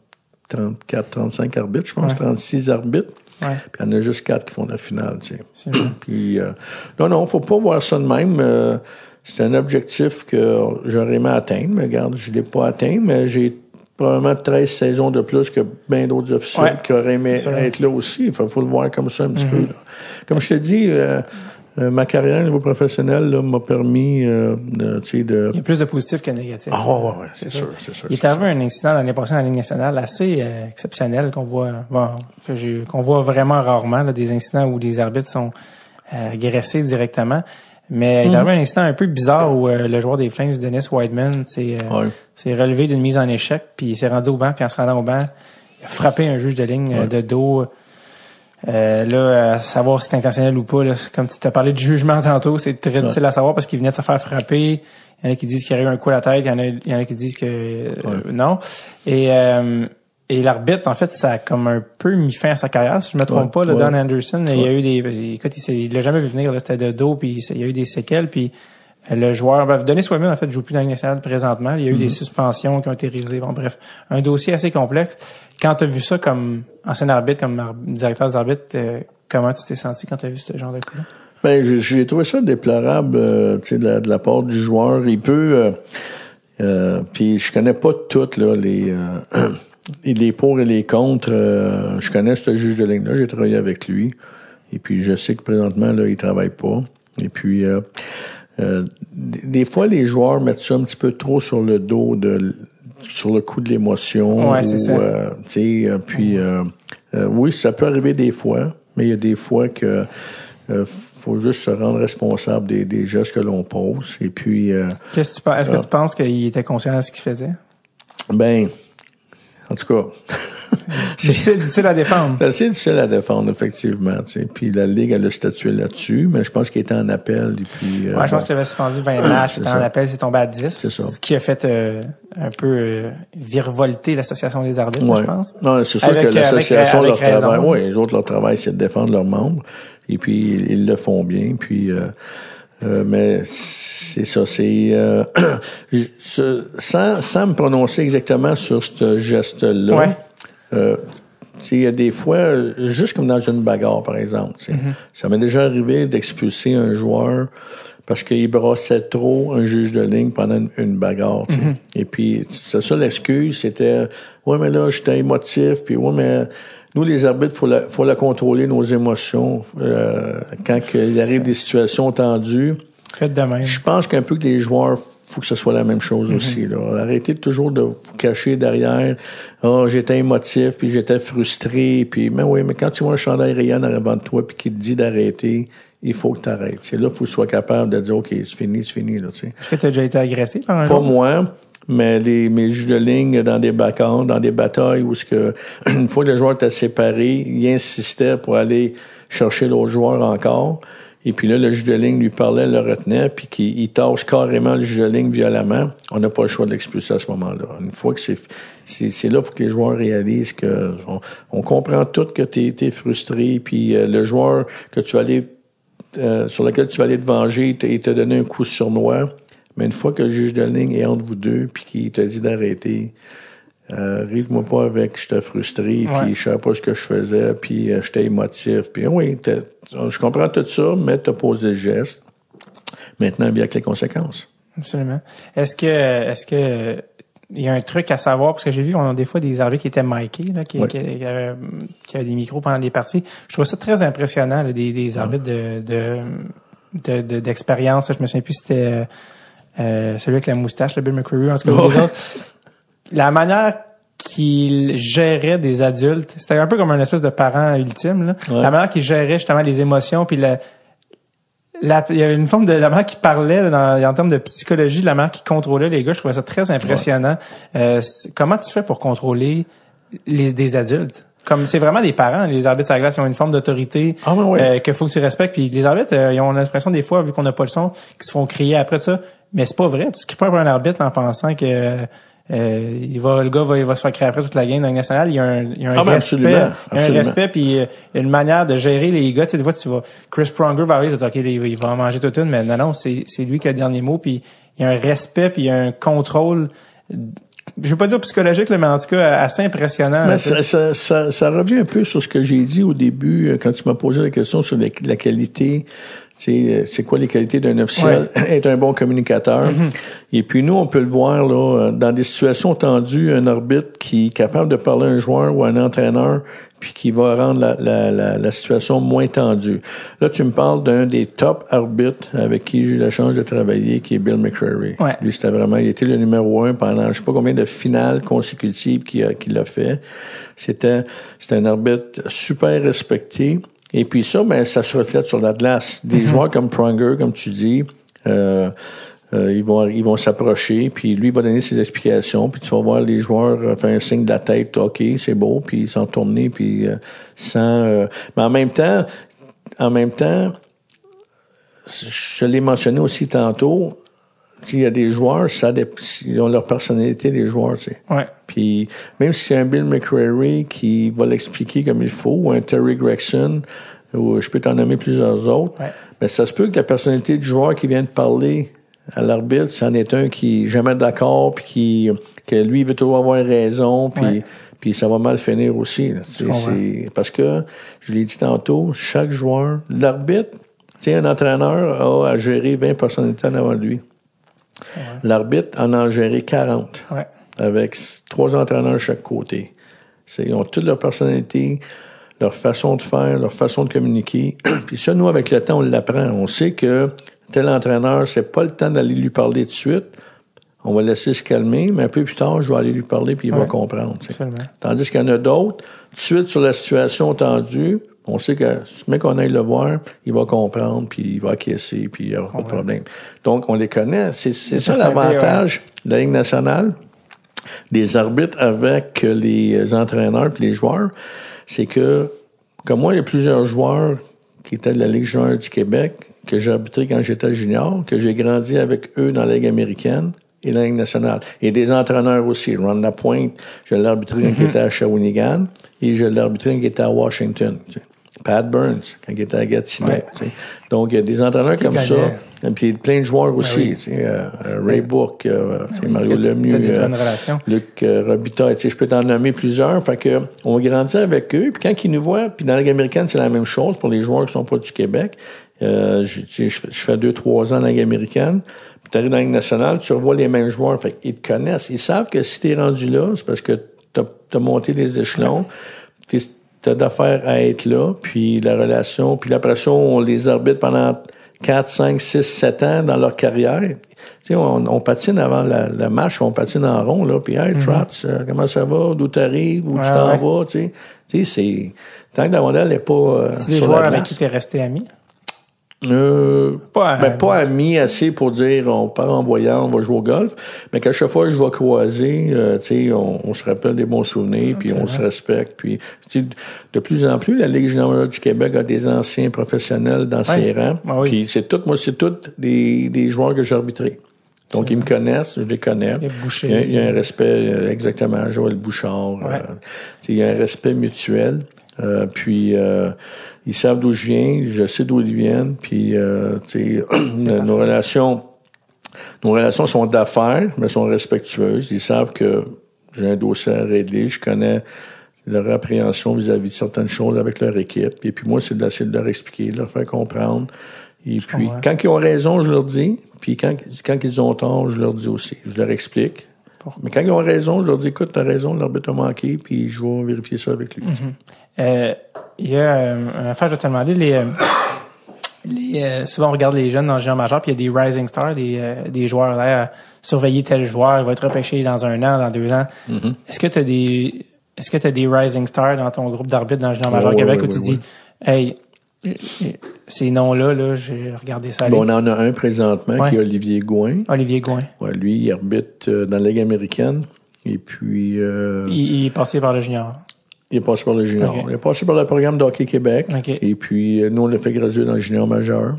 34, 35 arbitres, je pense, Ouais. 36 arbitres. Ouais. Puis il y en a juste quatre qui font la finale, tu sais. (clears throat) Puis euh, non, non, faut pas voir ça de même. Euh, c'est un objectif que j'aurais aimé atteindre, mais regarde, je l'ai pas atteint, mais j'ai probablement 13 saisons de plus que bien d'autres officiels Ouais. qui auraient aimé être là aussi. Il faut, faut le voir comme ça un petit Mhm. peu. là. Comme je te dis, euh, euh, ma carrière au niveau professionnel là, m'a permis euh, de, de... Il y a plus de positifs que de négatifs. Ah ouais, ouais, c'est sûr, c'est sûr. Il est arrivé un incident l'année passée dans la Ligue nationale assez euh, exceptionnel qu'on voit, bon, que j'ai, qu'on voit vraiment rarement, là, des incidents où les arbitres sont agressés directement. Mais il est arrivé un incident un peu bizarre où euh, le joueur des Flames, Dennis Whiteman, s'est, euh, Ouais. relevé d'une mise en échec, puis il s'est rendu au banc, puis en se rendant au banc, il a frappé un juge de ligne euh, de dos. Euh, là, à savoir si c'est intentionnel ou pas, là, comme tu t'as parlé de jugement (laughs) tantôt, c'est très difficile à savoir parce qu'il venait de se faire frapper. Il y en a qui disent qu'il y a eu un coup à la tête, il y en a, il y en a qui disent que euh, non. Et, euh, et l'arbitre, en fait, ça a comme un peu mis fin à sa carrière, si je me trompe Ouais, pas, le ouais. Don Anderson. Il y a eu des, écoute, il, l'a jamais vu venir, là, c'était de dos, puis il y a eu des séquelles, puis le joueur, ben, Denis Swayman, en fait, joue plus dans la nationale présentement. Il y a eu des suspensions qui ont été réalisées. Bon, bref, un dossier assez complexe. Quand tu as vu ça comme ancien arbitre, comme ar- directeur des arbitres, euh, comment tu t'es senti quand tu as vu ce genre de coup-là? Ben, j'ai- trouvé ça déplorable, euh, tu sais, de la, de la part du joueur. Il peut, euh, euh, puis je connais pas toutes là les euh, (clears throat) les pour et les contre. euh, je connais ce juge de ligne là, j'ai travaillé avec lui, et puis je sais que présentement là, il travaille pas. Et puis euh, euh, des fois les joueurs mettent ça un petit peu trop sur le dos de sur le coup de l'émotion. Ouais, c'est ou, ça. euh, tu sais, euh, puis euh, euh, oui, ça peut arriver des fois, mais il y a des fois que euh, faut juste se rendre responsable des, des gestes que l'on pose. Et puis, euh, Qu'est-ce que tu penses? Est-ce que tu penses qu'il était conscient de ce qu'il faisait? ben, en tout cas, (laughs) C'est difficile à défendre. c'est assez difficile à défendre, effectivement. Tu sais. Puis la Ligue, elle a statué là-dessus, mais je pense qu'il était en appel. Et puis, euh, Ouais, je pense qu'il avait suspendu 20 matchs, puis en appel, c'est tombé à 10. C'est ça. Ce qui a fait euh, un peu euh, virevolter l'association des arbitres, Ouais. je pense. Non, c'est sûr Avec- que l'association, avec- leur raison. travail, oui, les autres, leur travail, c'est de défendre leurs membres. Et puis, ils, ils le font bien. Puis, euh, mais c'est ça, c'est euh, (clears throat) sans, sans me prononcer exactement sur ce geste-là. Ouais. euh, tu sais, il y a des fois, juste comme dans une bagarre, par exemple. tu sais, Mm-hmm. Ça m'est déjà arrivé d'expulser un joueur parce qu'il brassait trop un juge de ligne pendant une, une bagarre. Mm-hmm. Et puis, c'est ça l'excuse, c'était Ouais, mais là, j'étais émotif, puis ouais, mais nous, les arbitres, faut la, faut la contrôler, nos émotions. Euh, quand il arrive des situations tendues, Faites de même. je pense qu'un peu que les joueurs, faut que ce soit la même chose aussi. Là. Arrêtez toujours de vous cacher derrière. Oh, j'étais émotif, puis j'étais frustré, puis mais oui, mais quand tu vois un chandail rayant en avant de toi, puis qui te dit d'arrêter, il faut que tu arrêtes. C'est là qu'il faut que tu sois capable de dire, OK, c'est fini, c'est fini. Là, tu sais. Est-ce que tu as déjà été agressé par un Pas moi, mais les, mes juges de ligne dans des bagarres, dans des batailles où ce que, (clears throat) une fois que le joueur était séparé, il insistait pour aller chercher l'autre joueur encore. Et puis là, le juge de ligne lui parlait, le retenait, puis qu'il il tasse carrément le juge de ligne violemment. On n'a pas le choix de l'expulser à ce moment-là. Une fois que c'est, c'est, là faut que les joueurs réalisent que on, on comprend tout que tu es frustré, puis euh, le joueur que tu vas aller euh, sur lequel tu vas aller te venger et te donner un coup sur moi. Mais une fois que le juge de ligne est entre vous deux puis qu'il te dit d'arrêter, euh, Rive-moi pas avec j'étais frustré, Ouais. puis je savais pas ce que je faisais, puis euh, j'étais émotif. Puis oui, t'as- je comprends tout ça, mais t'as posé le geste. Maintenant, bien avec les conséquences. Absolument. Est-ce que, est-ce que, il y a un truc à savoir, parce que j'ai vu, on a des fois des arbitres qui étaient micés, là, qui, qui, qui avaient, qui avaient des micros pendant des parties. Je trouve ça très impressionnant, là, des, des arbitres de, de, de, de- d'expérience. Je me souviens plus si c'était, euh, celui avec la moustache, le Bill McCreary, en tout cas, les autres. La manière qu'il gérait des adultes, c'était un peu comme un espèce de parent ultime, là. Ouais. La manière qu'il gérait justement les émotions, puis la, la- il y avait une forme de la manière qui parlait dans, en termes de psychologie, la manière qui contrôlait les gars, je trouvais ça très impressionnant. Euh, comment tu fais pour contrôler les, des adultes? Comme c'est vraiment des parents, les arbitres à la glace, ils ont une forme d'autorité Ah euh, qu'il faut que tu respectes. Puis les arbitres, euh, ils ont l'impression des fois, vu qu'on n'a pas le son, qu'ils se font crier après ça. Mais c'est pas vrai. Tu cries pas un arbitre en pensant que euh, il va, le gars va, il va se faire crier après toute la game dans la nationale. Il y a un, il y a un Ah, respect, absolument, il y a un absolument. respect puis euh, une manière de gérer les gars. Tu sais, des fois, tu vas, Chris Pronger va arriver, tu OK, il va- en manger toute une, mais non, non, c'est, c'est lui qui a le dernier mot, puis il y a un respect, puis il y a un contrôle, je vais pas dire psychologique, là, mais en tout cas, assez impressionnant. Mais ça, ça, ça, ça revient un peu sur ce que j'ai dit au début, euh, quand tu m'as posé la question sur la, la qualité. Euh, C'est quoi les qualités d'un officiel? (laughs) Être un bon communicateur. Et puis nous, on peut le voir là, euh, dans des situations tendues, un arbitre qui est capable de parler à un joueur ou à un entraîneur, puis qui va rendre la, la, la, la situation moins tendue. Là, tu me parles d'un des top arbitres avec qui j'ai eu la chance de travailler, qui est Bill McCreary. Ouais. Lui, c'était vraiment, il était le numéro un pendant je sais pas combien de finales consécutives qu'il a, qu'il a fait. C'était, c'était un arbitre super respecté. Et puis ça, ben, ça se reflète sur la glace. Des joueurs comme Pronger, comme tu dis, euh, euh, ils vont ils vont s'approcher, puis lui va donner ses explications, puis tu vas voir les joueurs euh, faire un signe de la tête, ok, c'est beau, puis s'en tourner, puis euh, sans. euh, mais en même temps, en même temps, je l'ai mentionné aussi tantôt. S'il y a des joueurs, ça ils ont leur personnalité, les joueurs, tu sais. Ouais. Puis même si c'est un Bill McCrary qui va l'expliquer comme il faut, ou un Terry Gregson, ou je peux t'en nommer plusieurs autres, mais ça se peut que la personnalité du joueur qui vient de parler à l'arbitre, c'en est un qui est jamais d'accord, puis qui que lui il veut toujours avoir raison, puis puis ça va mal finir aussi. là. C'est- parce que je l'ai dit tantôt, chaque joueur, l'arbitre, tu sais, un entraîneur a à gérer 20 personnalités en avant de lui. L'arbitre en a géré 40 Ouais. avec trois entraîneurs de chaque côté. C'est- Ils ont toute leur personnalité, leur façon de faire, leur façon de communiquer. (clears throat) Puis ça, nous, avec le temps, on l'apprend. On sait que tel entraîneur, c'est pas le temps d'aller lui parler tout de suite. On va laisser se calmer, mais un peu plus tard, je vais aller lui parler, puis il va comprendre. Tandis qu'il y en a d'autres, tout de suite sur la situation tendue, on sait que ce mec qu'on aille le voir, il va comprendre, puis il va acquiescer, puis il n'y aura pas de problème. Donc, on les connaît. C'est ça l'avantage de la Ligue nationale, des arbitres avec les entraîneurs puis les joueurs, c'est que, comme moi, il y a plusieurs joueurs qui étaient de la Ligue junior du Québec, que j'ai arbitré quand j'étais junior, que j'ai grandi avec eux dans la Ligue américaine et la Ligue nationale. Et des entraîneurs aussi. Ron Lapointe, je l'ai arbitré quand il était à Shawinigan et je l'ai arbitré quand il était à Washington. tu sais. Pat Burns, quand il était à Gatineau. Ouais. Donc, il y a des entraîneurs comme ça. Et puis plein de joueurs aussi. oui. euh, euh, Ray Bourque, euh, Mario Lemieux, euh. Luc Robitaille, tu sais, je peux t'en nommer plusieurs. Fait que on grandit avec eux. Puis quand ils nous voient, puis dans la Ligue américaine, c'est la même chose pour les joueurs qui sont pas du Québec. Euh, je, fais- deux, trois ans dans la Ligue américaine. Puis t'arrives dans la Ligue nationale, tu revois les mêmes joueurs. Fait qu'ils te connaissent. Ils savent que si t'es rendu là, c'est parce que t'as as monté les échelons. T'as d'affaires à être là, puis la relation, puis après ça, on les arbitre pendant 4, 5, 6, 7 ans dans leur carrière. Tu sais, on, on patine avant la, la match, on patine en rond, là, puis hey, Trotz, euh, comment ça va, d'où t'arrives, où Mhm. Ouais, tu t'en ouais. vas, tu sais. Tu sais, c'est... Tant que la rondelle n'est pas euh, C'est des joueurs la avec qui t'es resté ami. Euh, Pas, ben, pas amis assez pour dire on part en voyant, on va jouer au golf, mais qu'à chaque fois que je vais croiser, euh, tu sais, on, on se rappelle des bons souvenirs, puis on se respecte, puis de plus en plus, la Ligue générale du Québec a des anciens professionnels dans ses rangs, Ah oui. puis c'est tout, moi c'est tous des, des joueurs que j'ai arbitrés. Donc ils me connaissent, je les connais. Boucher. Il y a, il y a un respect, euh, exactement, Joël Bouchard. Ouais. euh, tu sais, il y a un respect mutuel. Euh, puis, euh, Ils savent d'où je viens, je sais d'où ils viennent, puis euh, (clears throat) nos relations, nos relations sont d'affaires, mais sont respectueuses. Ils savent que j'ai un dossier à régler, je connais leur appréhension vis-à-vis de certaines choses avec leur équipe. Et puis moi, c'est d'essayer de leur expliquer, de leur faire comprendre. Et puis, comprends. quand ils ont raison, je leur dis. Puis quand, quand ils ont tort, je leur dis aussi. Je leur explique. Mais quand ils ont raison, je leur dis, écoute, t'as raison, l'arbitre a manqué, puis je vais vérifier ça avec lui. Euh, Il y a euh, une affaire, je vais te demander, les, euh, les, euh, souvent on regarde les jeunes dans le géant majeur, puis il y a des rising stars, des, euh, des joueurs là, à surveiller tel joueur, il va être repêché dans un an, dans deux ans. Mm-hmm. Est-ce que tu as des est-ce que tu as des rising stars dans ton groupe d'arbitres dans le géant majeur ouais, Québec ouais, où tu dis Hey, ces noms-là, là, j'ai regardé ça. Bon, on en a un présentement Ouais. qui est Olivier Gouin. Olivier Gouin. Ouais, lui, il arbitre euh, dans la Ligue américaine. Et puis, euh, Il, il est passé par le junior. Il est passé par le junior. Il est passé par le programme d'Hockey Québec. Ok. Et puis, euh, nous, on l'a fait graduer dans le junior majeur.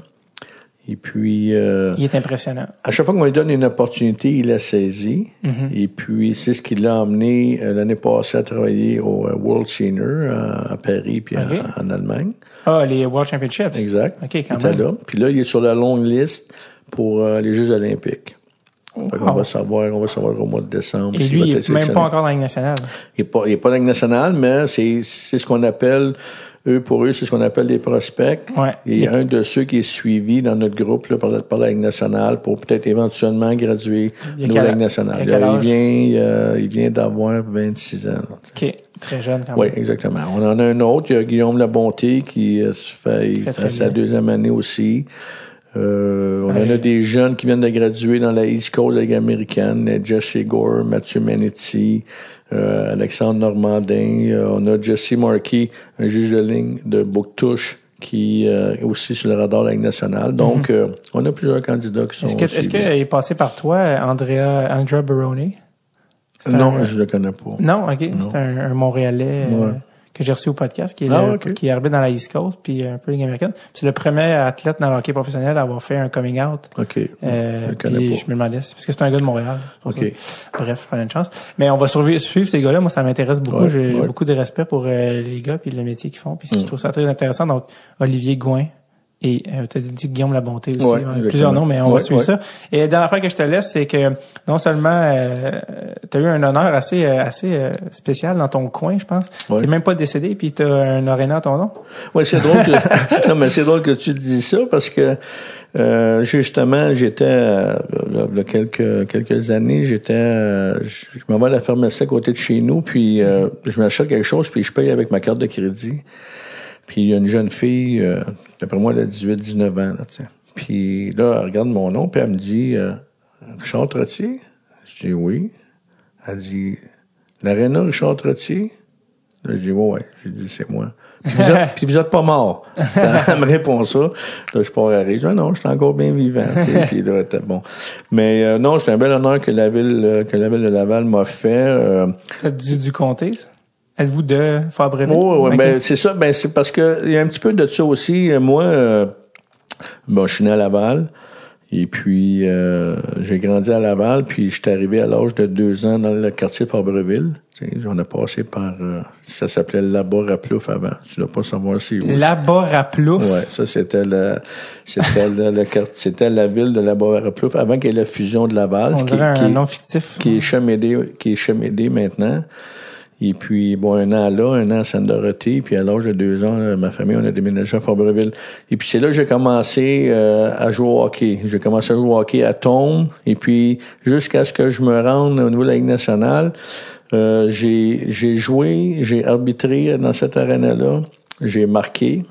Et puis, euh, Il est impressionnant. à chaque fois qu'on lui donne une opportunité, il la saisit. Mhm. Et puis, c'est ce qui l'a emmené euh, l'année passée à travailler au euh, World Senior à, à Paris puis à- en Allemagne. Ah, les World Championships. Exact. OK, Il quand était même. là. Puis là, il est sur la longue liste pour euh, les Jeux olympiques. Wow. va savoir, on va savoir au mois de décembre. Et lui, il être est même pas encore dans la Ligue nationale. Il est pas, il est pas dans la Ligue nationale, mais c'est, c'est ce qu'on appelle, eux, pour eux, c'est ce qu'on appelle des prospects. Ouais. Il y a un de ceux qui est suivi dans notre groupe, là, par, la, par la Ligue nationale pour peut-être éventuellement graduer de la Ligue nationale. il vient, euh, il vient d'avoir 26 ans. là. OK. Très jeune quand Oui, même. exactement. On en a un autre, il y a Guillaume Labonté qui euh, se fait, il Fait sa bien. deuxième année aussi. Euh, on en a des jeunes qui viennent de graduer dans la East Coast la américaine, euh, Jesse Gore, Mathieu Manetti, euh, Alexandre Normandin. Euh, on a Jesse Markey, un juge de ligne de Bouctouche qui euh, est aussi sur le radar de la Ligue nationale. Donc, euh, on a plusieurs candidats qui sont Mhm. Est-ce que est-ce suivis. qu'il est passé par toi, Andrea Andrea Baroni? Non, un- je le connais pas. Non, ok. C'est un, un Montréalais Ouais. Que j'ai reçu au podcast, qui est, Ah, le- qui est arbitre dans la East Coast, puis un peu Ligue américaine. C'est le premier athlète dans le hockey professionnel à avoir fait un coming out. OK. Euh, je puis je me demandais, parce que c'est un gars de Montréal. OK. ça. Bref, pas une chance. Mais on va suivre ces gars-là. Moi, ça m'intéresse beaucoup. Ouais, j'ai ouais. beaucoup de respect pour euh, les gars puis le métier qu'ils font. Puis Mm. je trouve ça très intéressant. Donc, Olivier Gouin et euh, tu as dit Guillaume Labonté aussi. Ouais, a exactement. plusieurs noms, mais on va suivre ouais. ça. Et la dernière fois que je te laisse, c'est que non seulement tu as eu un honneur assez euh, assez euh, spécial dans ton coin, je pense. T'es même pas décédé, puis tu as un aréna à ton nom. Ouais, c'est drôle que (laughs) (laughs) non, mais c'est drôle que tu dis ça parce que euh, justement, j'étais euh, là, là, quelques quelques années, j'étais euh, je je m'en vais à la pharmacie à côté de chez nous, puis euh, je m'achète quelque chose, puis je paye avec ma carte de crédit. Puis il y a une jeune fille, euh, d'après moi, elle a 18-19 ans, là, tu sais. Puis là, elle regarde mon nom, puis elle me dit euh, Richard Trottier? Je dis oui. Elle dit L'aréna Richard Trottier? Là, je dis ouais. J'ai dit c'est moi. Puis vous, êtes, (laughs) puis vous êtes pas mort. (laughs) Elle me répond ça. Là, je pars à rire. Je dis, non, je suis encore bien vivant. tu sais. Puis là, c'était bon. Mais euh, non, c'est un bel honneur que la ville, euh, que la ville de Laval m'a fait. Euh, du, du comté, ça? Êtes-vous de Fabreville? Oh, ouais, Ok. ben, c'est ça. Ben, c'est parce que il y a un petit peu de ça aussi. Moi, euh, bon, je suis né à Laval. Et puis, euh, j'ai grandi à Laval, puis je suis arrivé à l'âge de deux ans dans le quartier de Fabreville. On a passé par... euh, ça s'appelait Labour-à-Plouf avant. Tu dois pas savoir si... Là-bas à Plouf. Ouais, ça c'était le, c'était le, c'était la ville de Labour-à-Plouf avant qu'il y ait la fusion de Laval, On qui, dirait un est- nom fictif. qui est Chemédé, qui est Chemédé maintenant. Et puis, bon, un an là, un an à Sainte-Dorothée, puis à l'âge de deux ans, là, ma famille, on a déménagé à Fabreville. Et puis, c'est là que j'ai commencé euh, à jouer au hockey. J'ai commencé à jouer au hockey à Tombe, et puis jusqu'à ce que je me rende au niveau de la Ligue nationale, euh, j'ai j'ai joué, j'ai arbitré dans cette arène-là, j'ai marqué,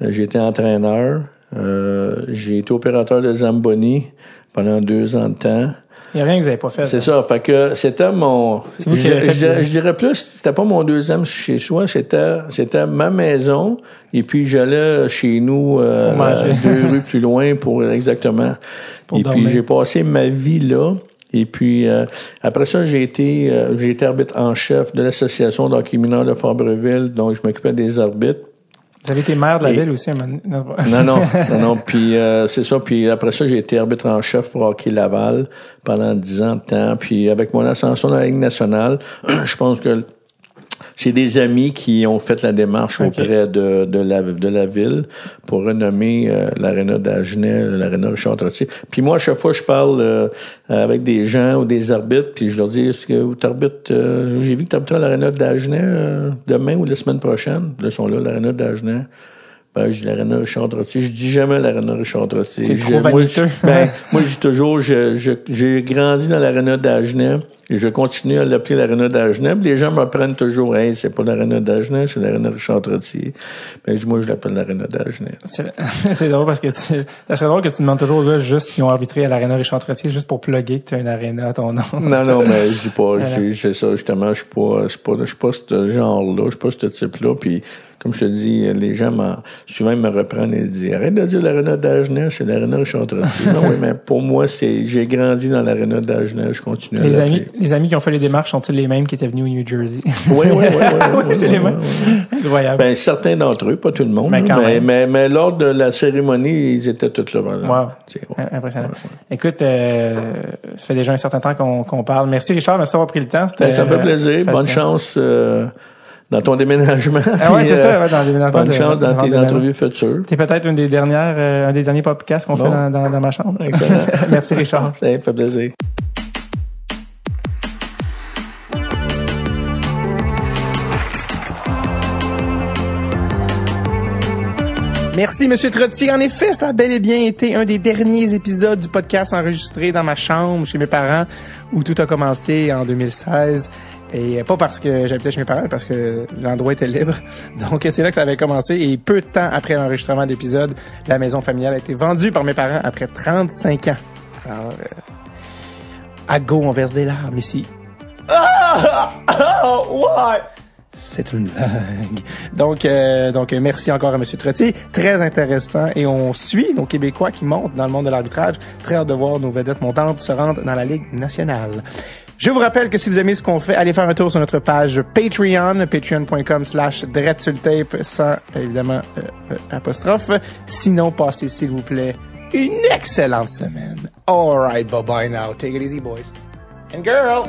euh, j'ai été entraîneur, euh, j'ai été opérateur de Zamboni pendant deux ans de temps. Il n'y a rien que vous n'avez pas fait. C'est ça. Fait que c'était mon. Je, dirais- vous. je dirais plus, c'était pas mon deuxième chez soi, c'était c'était ma maison. Et puis j'allais chez nous euh, (laughs) deux rues plus loin pour exactement. Pour et dormir. puis j'ai passé ma vie là. Et puis euh, après ça, j'ai été euh, j'ai été arbitre en chef de l'association d'hockey mineur de Fabreville, donc je m'occupais des arbitres. Vous avez été maire de la Et- ville aussi. un c'est pas- Non, non, (laughs) non, non. Puis euh, c'est ça. Puis après ça, j'ai été arbitre en chef pour Hockey Laval pendant dix ans de temps. Puis avec mon ascension dans la Ligue nationale, (clears throat) je pense que c'est des amis qui ont fait la démarche auprès de, de, la, de la ville pour renommer euh, l'aréna d'Agenais, l'aréna Richard Trottier. Puis moi, à chaque fois, je parle euh, avec des gens ou des arbitres, puis je leur dis, est-ce que tu arbitres, euh, j'ai vu que tu arbitres à l'aréna d'Agenais euh, demain ou la semaine prochaine? Là, ils sont là, l'aréna d'Agenais. Ben, je dis l'aréna Richard Trottier. Je dis jamais l'aréna Richard Trottier. C'est Je- trop moi, je- ben, (laughs) moi, je dis toujours, je, je, j'ai grandi dans l'aréna d'Agenais et je continue à l'appeler l'aréna d'Agenais. Les gens me prennent toujours, hey, c'est pas l'aréna d'Agenais, c'est l'aréna Richard Trottier. Ben, je- moi, je l'appelle l'aréna d'Agenais. (laughs) C'est drôle parce que tu, ça serait drôle que tu demandes toujours aux gars juste s'ils ont arbitré à l'aréna Richard Trottier juste pour plugger que tu as une aréna à ton nom. Non, non, mais je dis pas, je c'est ça, justement, je suis pas, je suis pas, je suis pas ce genre-là, je suis pas ce type-là, puis comme je te dis, les gens souvent me reprennent et disent, arrête de dire l'aréna d'Agenais, c'est l'aréna Richard Trottier. non, oui, mais pour moi, c'est, j'ai grandi dans l'aréna d'Agenais, je continue Les amis, les amis qui ont fait les démarches sont-ils les mêmes qui étaient venus au New Jersey? Oui, oui, oui. Oui, (laughs) c'est les mêmes. Incroyable. Ben, certains d'entre eux, pas tout le monde. Mais là, quand mais, même. mais, mais lors de la cérémonie, ils étaient tous là. exemple. Wow. Ouais. Impressionnant. Écoute, euh, ça fait déjà un certain temps qu'on parle. Merci Richard, merci d'avoir pris le temps. Ben, ça me fait euh, plaisir. Bonne chance euh, dans ton déménagement. Ah ouais, c'est euh, ça, ouais, dans le déménagement Bonne de- chance dans de- tes entrevues futures. T'es peut-être une des dernières, euh, un des derniers podcasts qu'on Bon. fait dans, dans, dans ma chambre. Excellent. (laughs) merci Richard. Ça fait plaisir. Merci, Monsieur Trottier. En effet, ça a bel et bien été un des derniers épisodes du podcast enregistré dans ma chambre chez mes parents, où tout a commencé en 2016. Et pas parce que j'habitais chez mes parents, mais parce que l'endroit était libre. (laughs) Donc, c'est là que ça avait commencé. Et peu de temps après l'enregistrement d'épisode, la maison familiale a été vendue par mes parents après 35 ans. Alors, euh, à go, on verse des larmes ici. Ah! (laughs) Ah! Ouais! C'est une blague. Donc, euh, donc merci encore à Monsieur Trottier. Très intéressant. Et on suit nos Québécois qui montent dans le monde de l'arbitrage. Très hâte de voir nos vedettes montantes se rendre dans la Ligue nationale. Je vous rappelle que si vous aimez ce qu'on fait, allez faire un tour sur notre page Patreon, patreon.com slash tape sans évidemment euh, euh, apostrophe. Sinon, passez s'il vous plaît une excellente semaine. All right, bye bye now. Take it easy, boys and girls.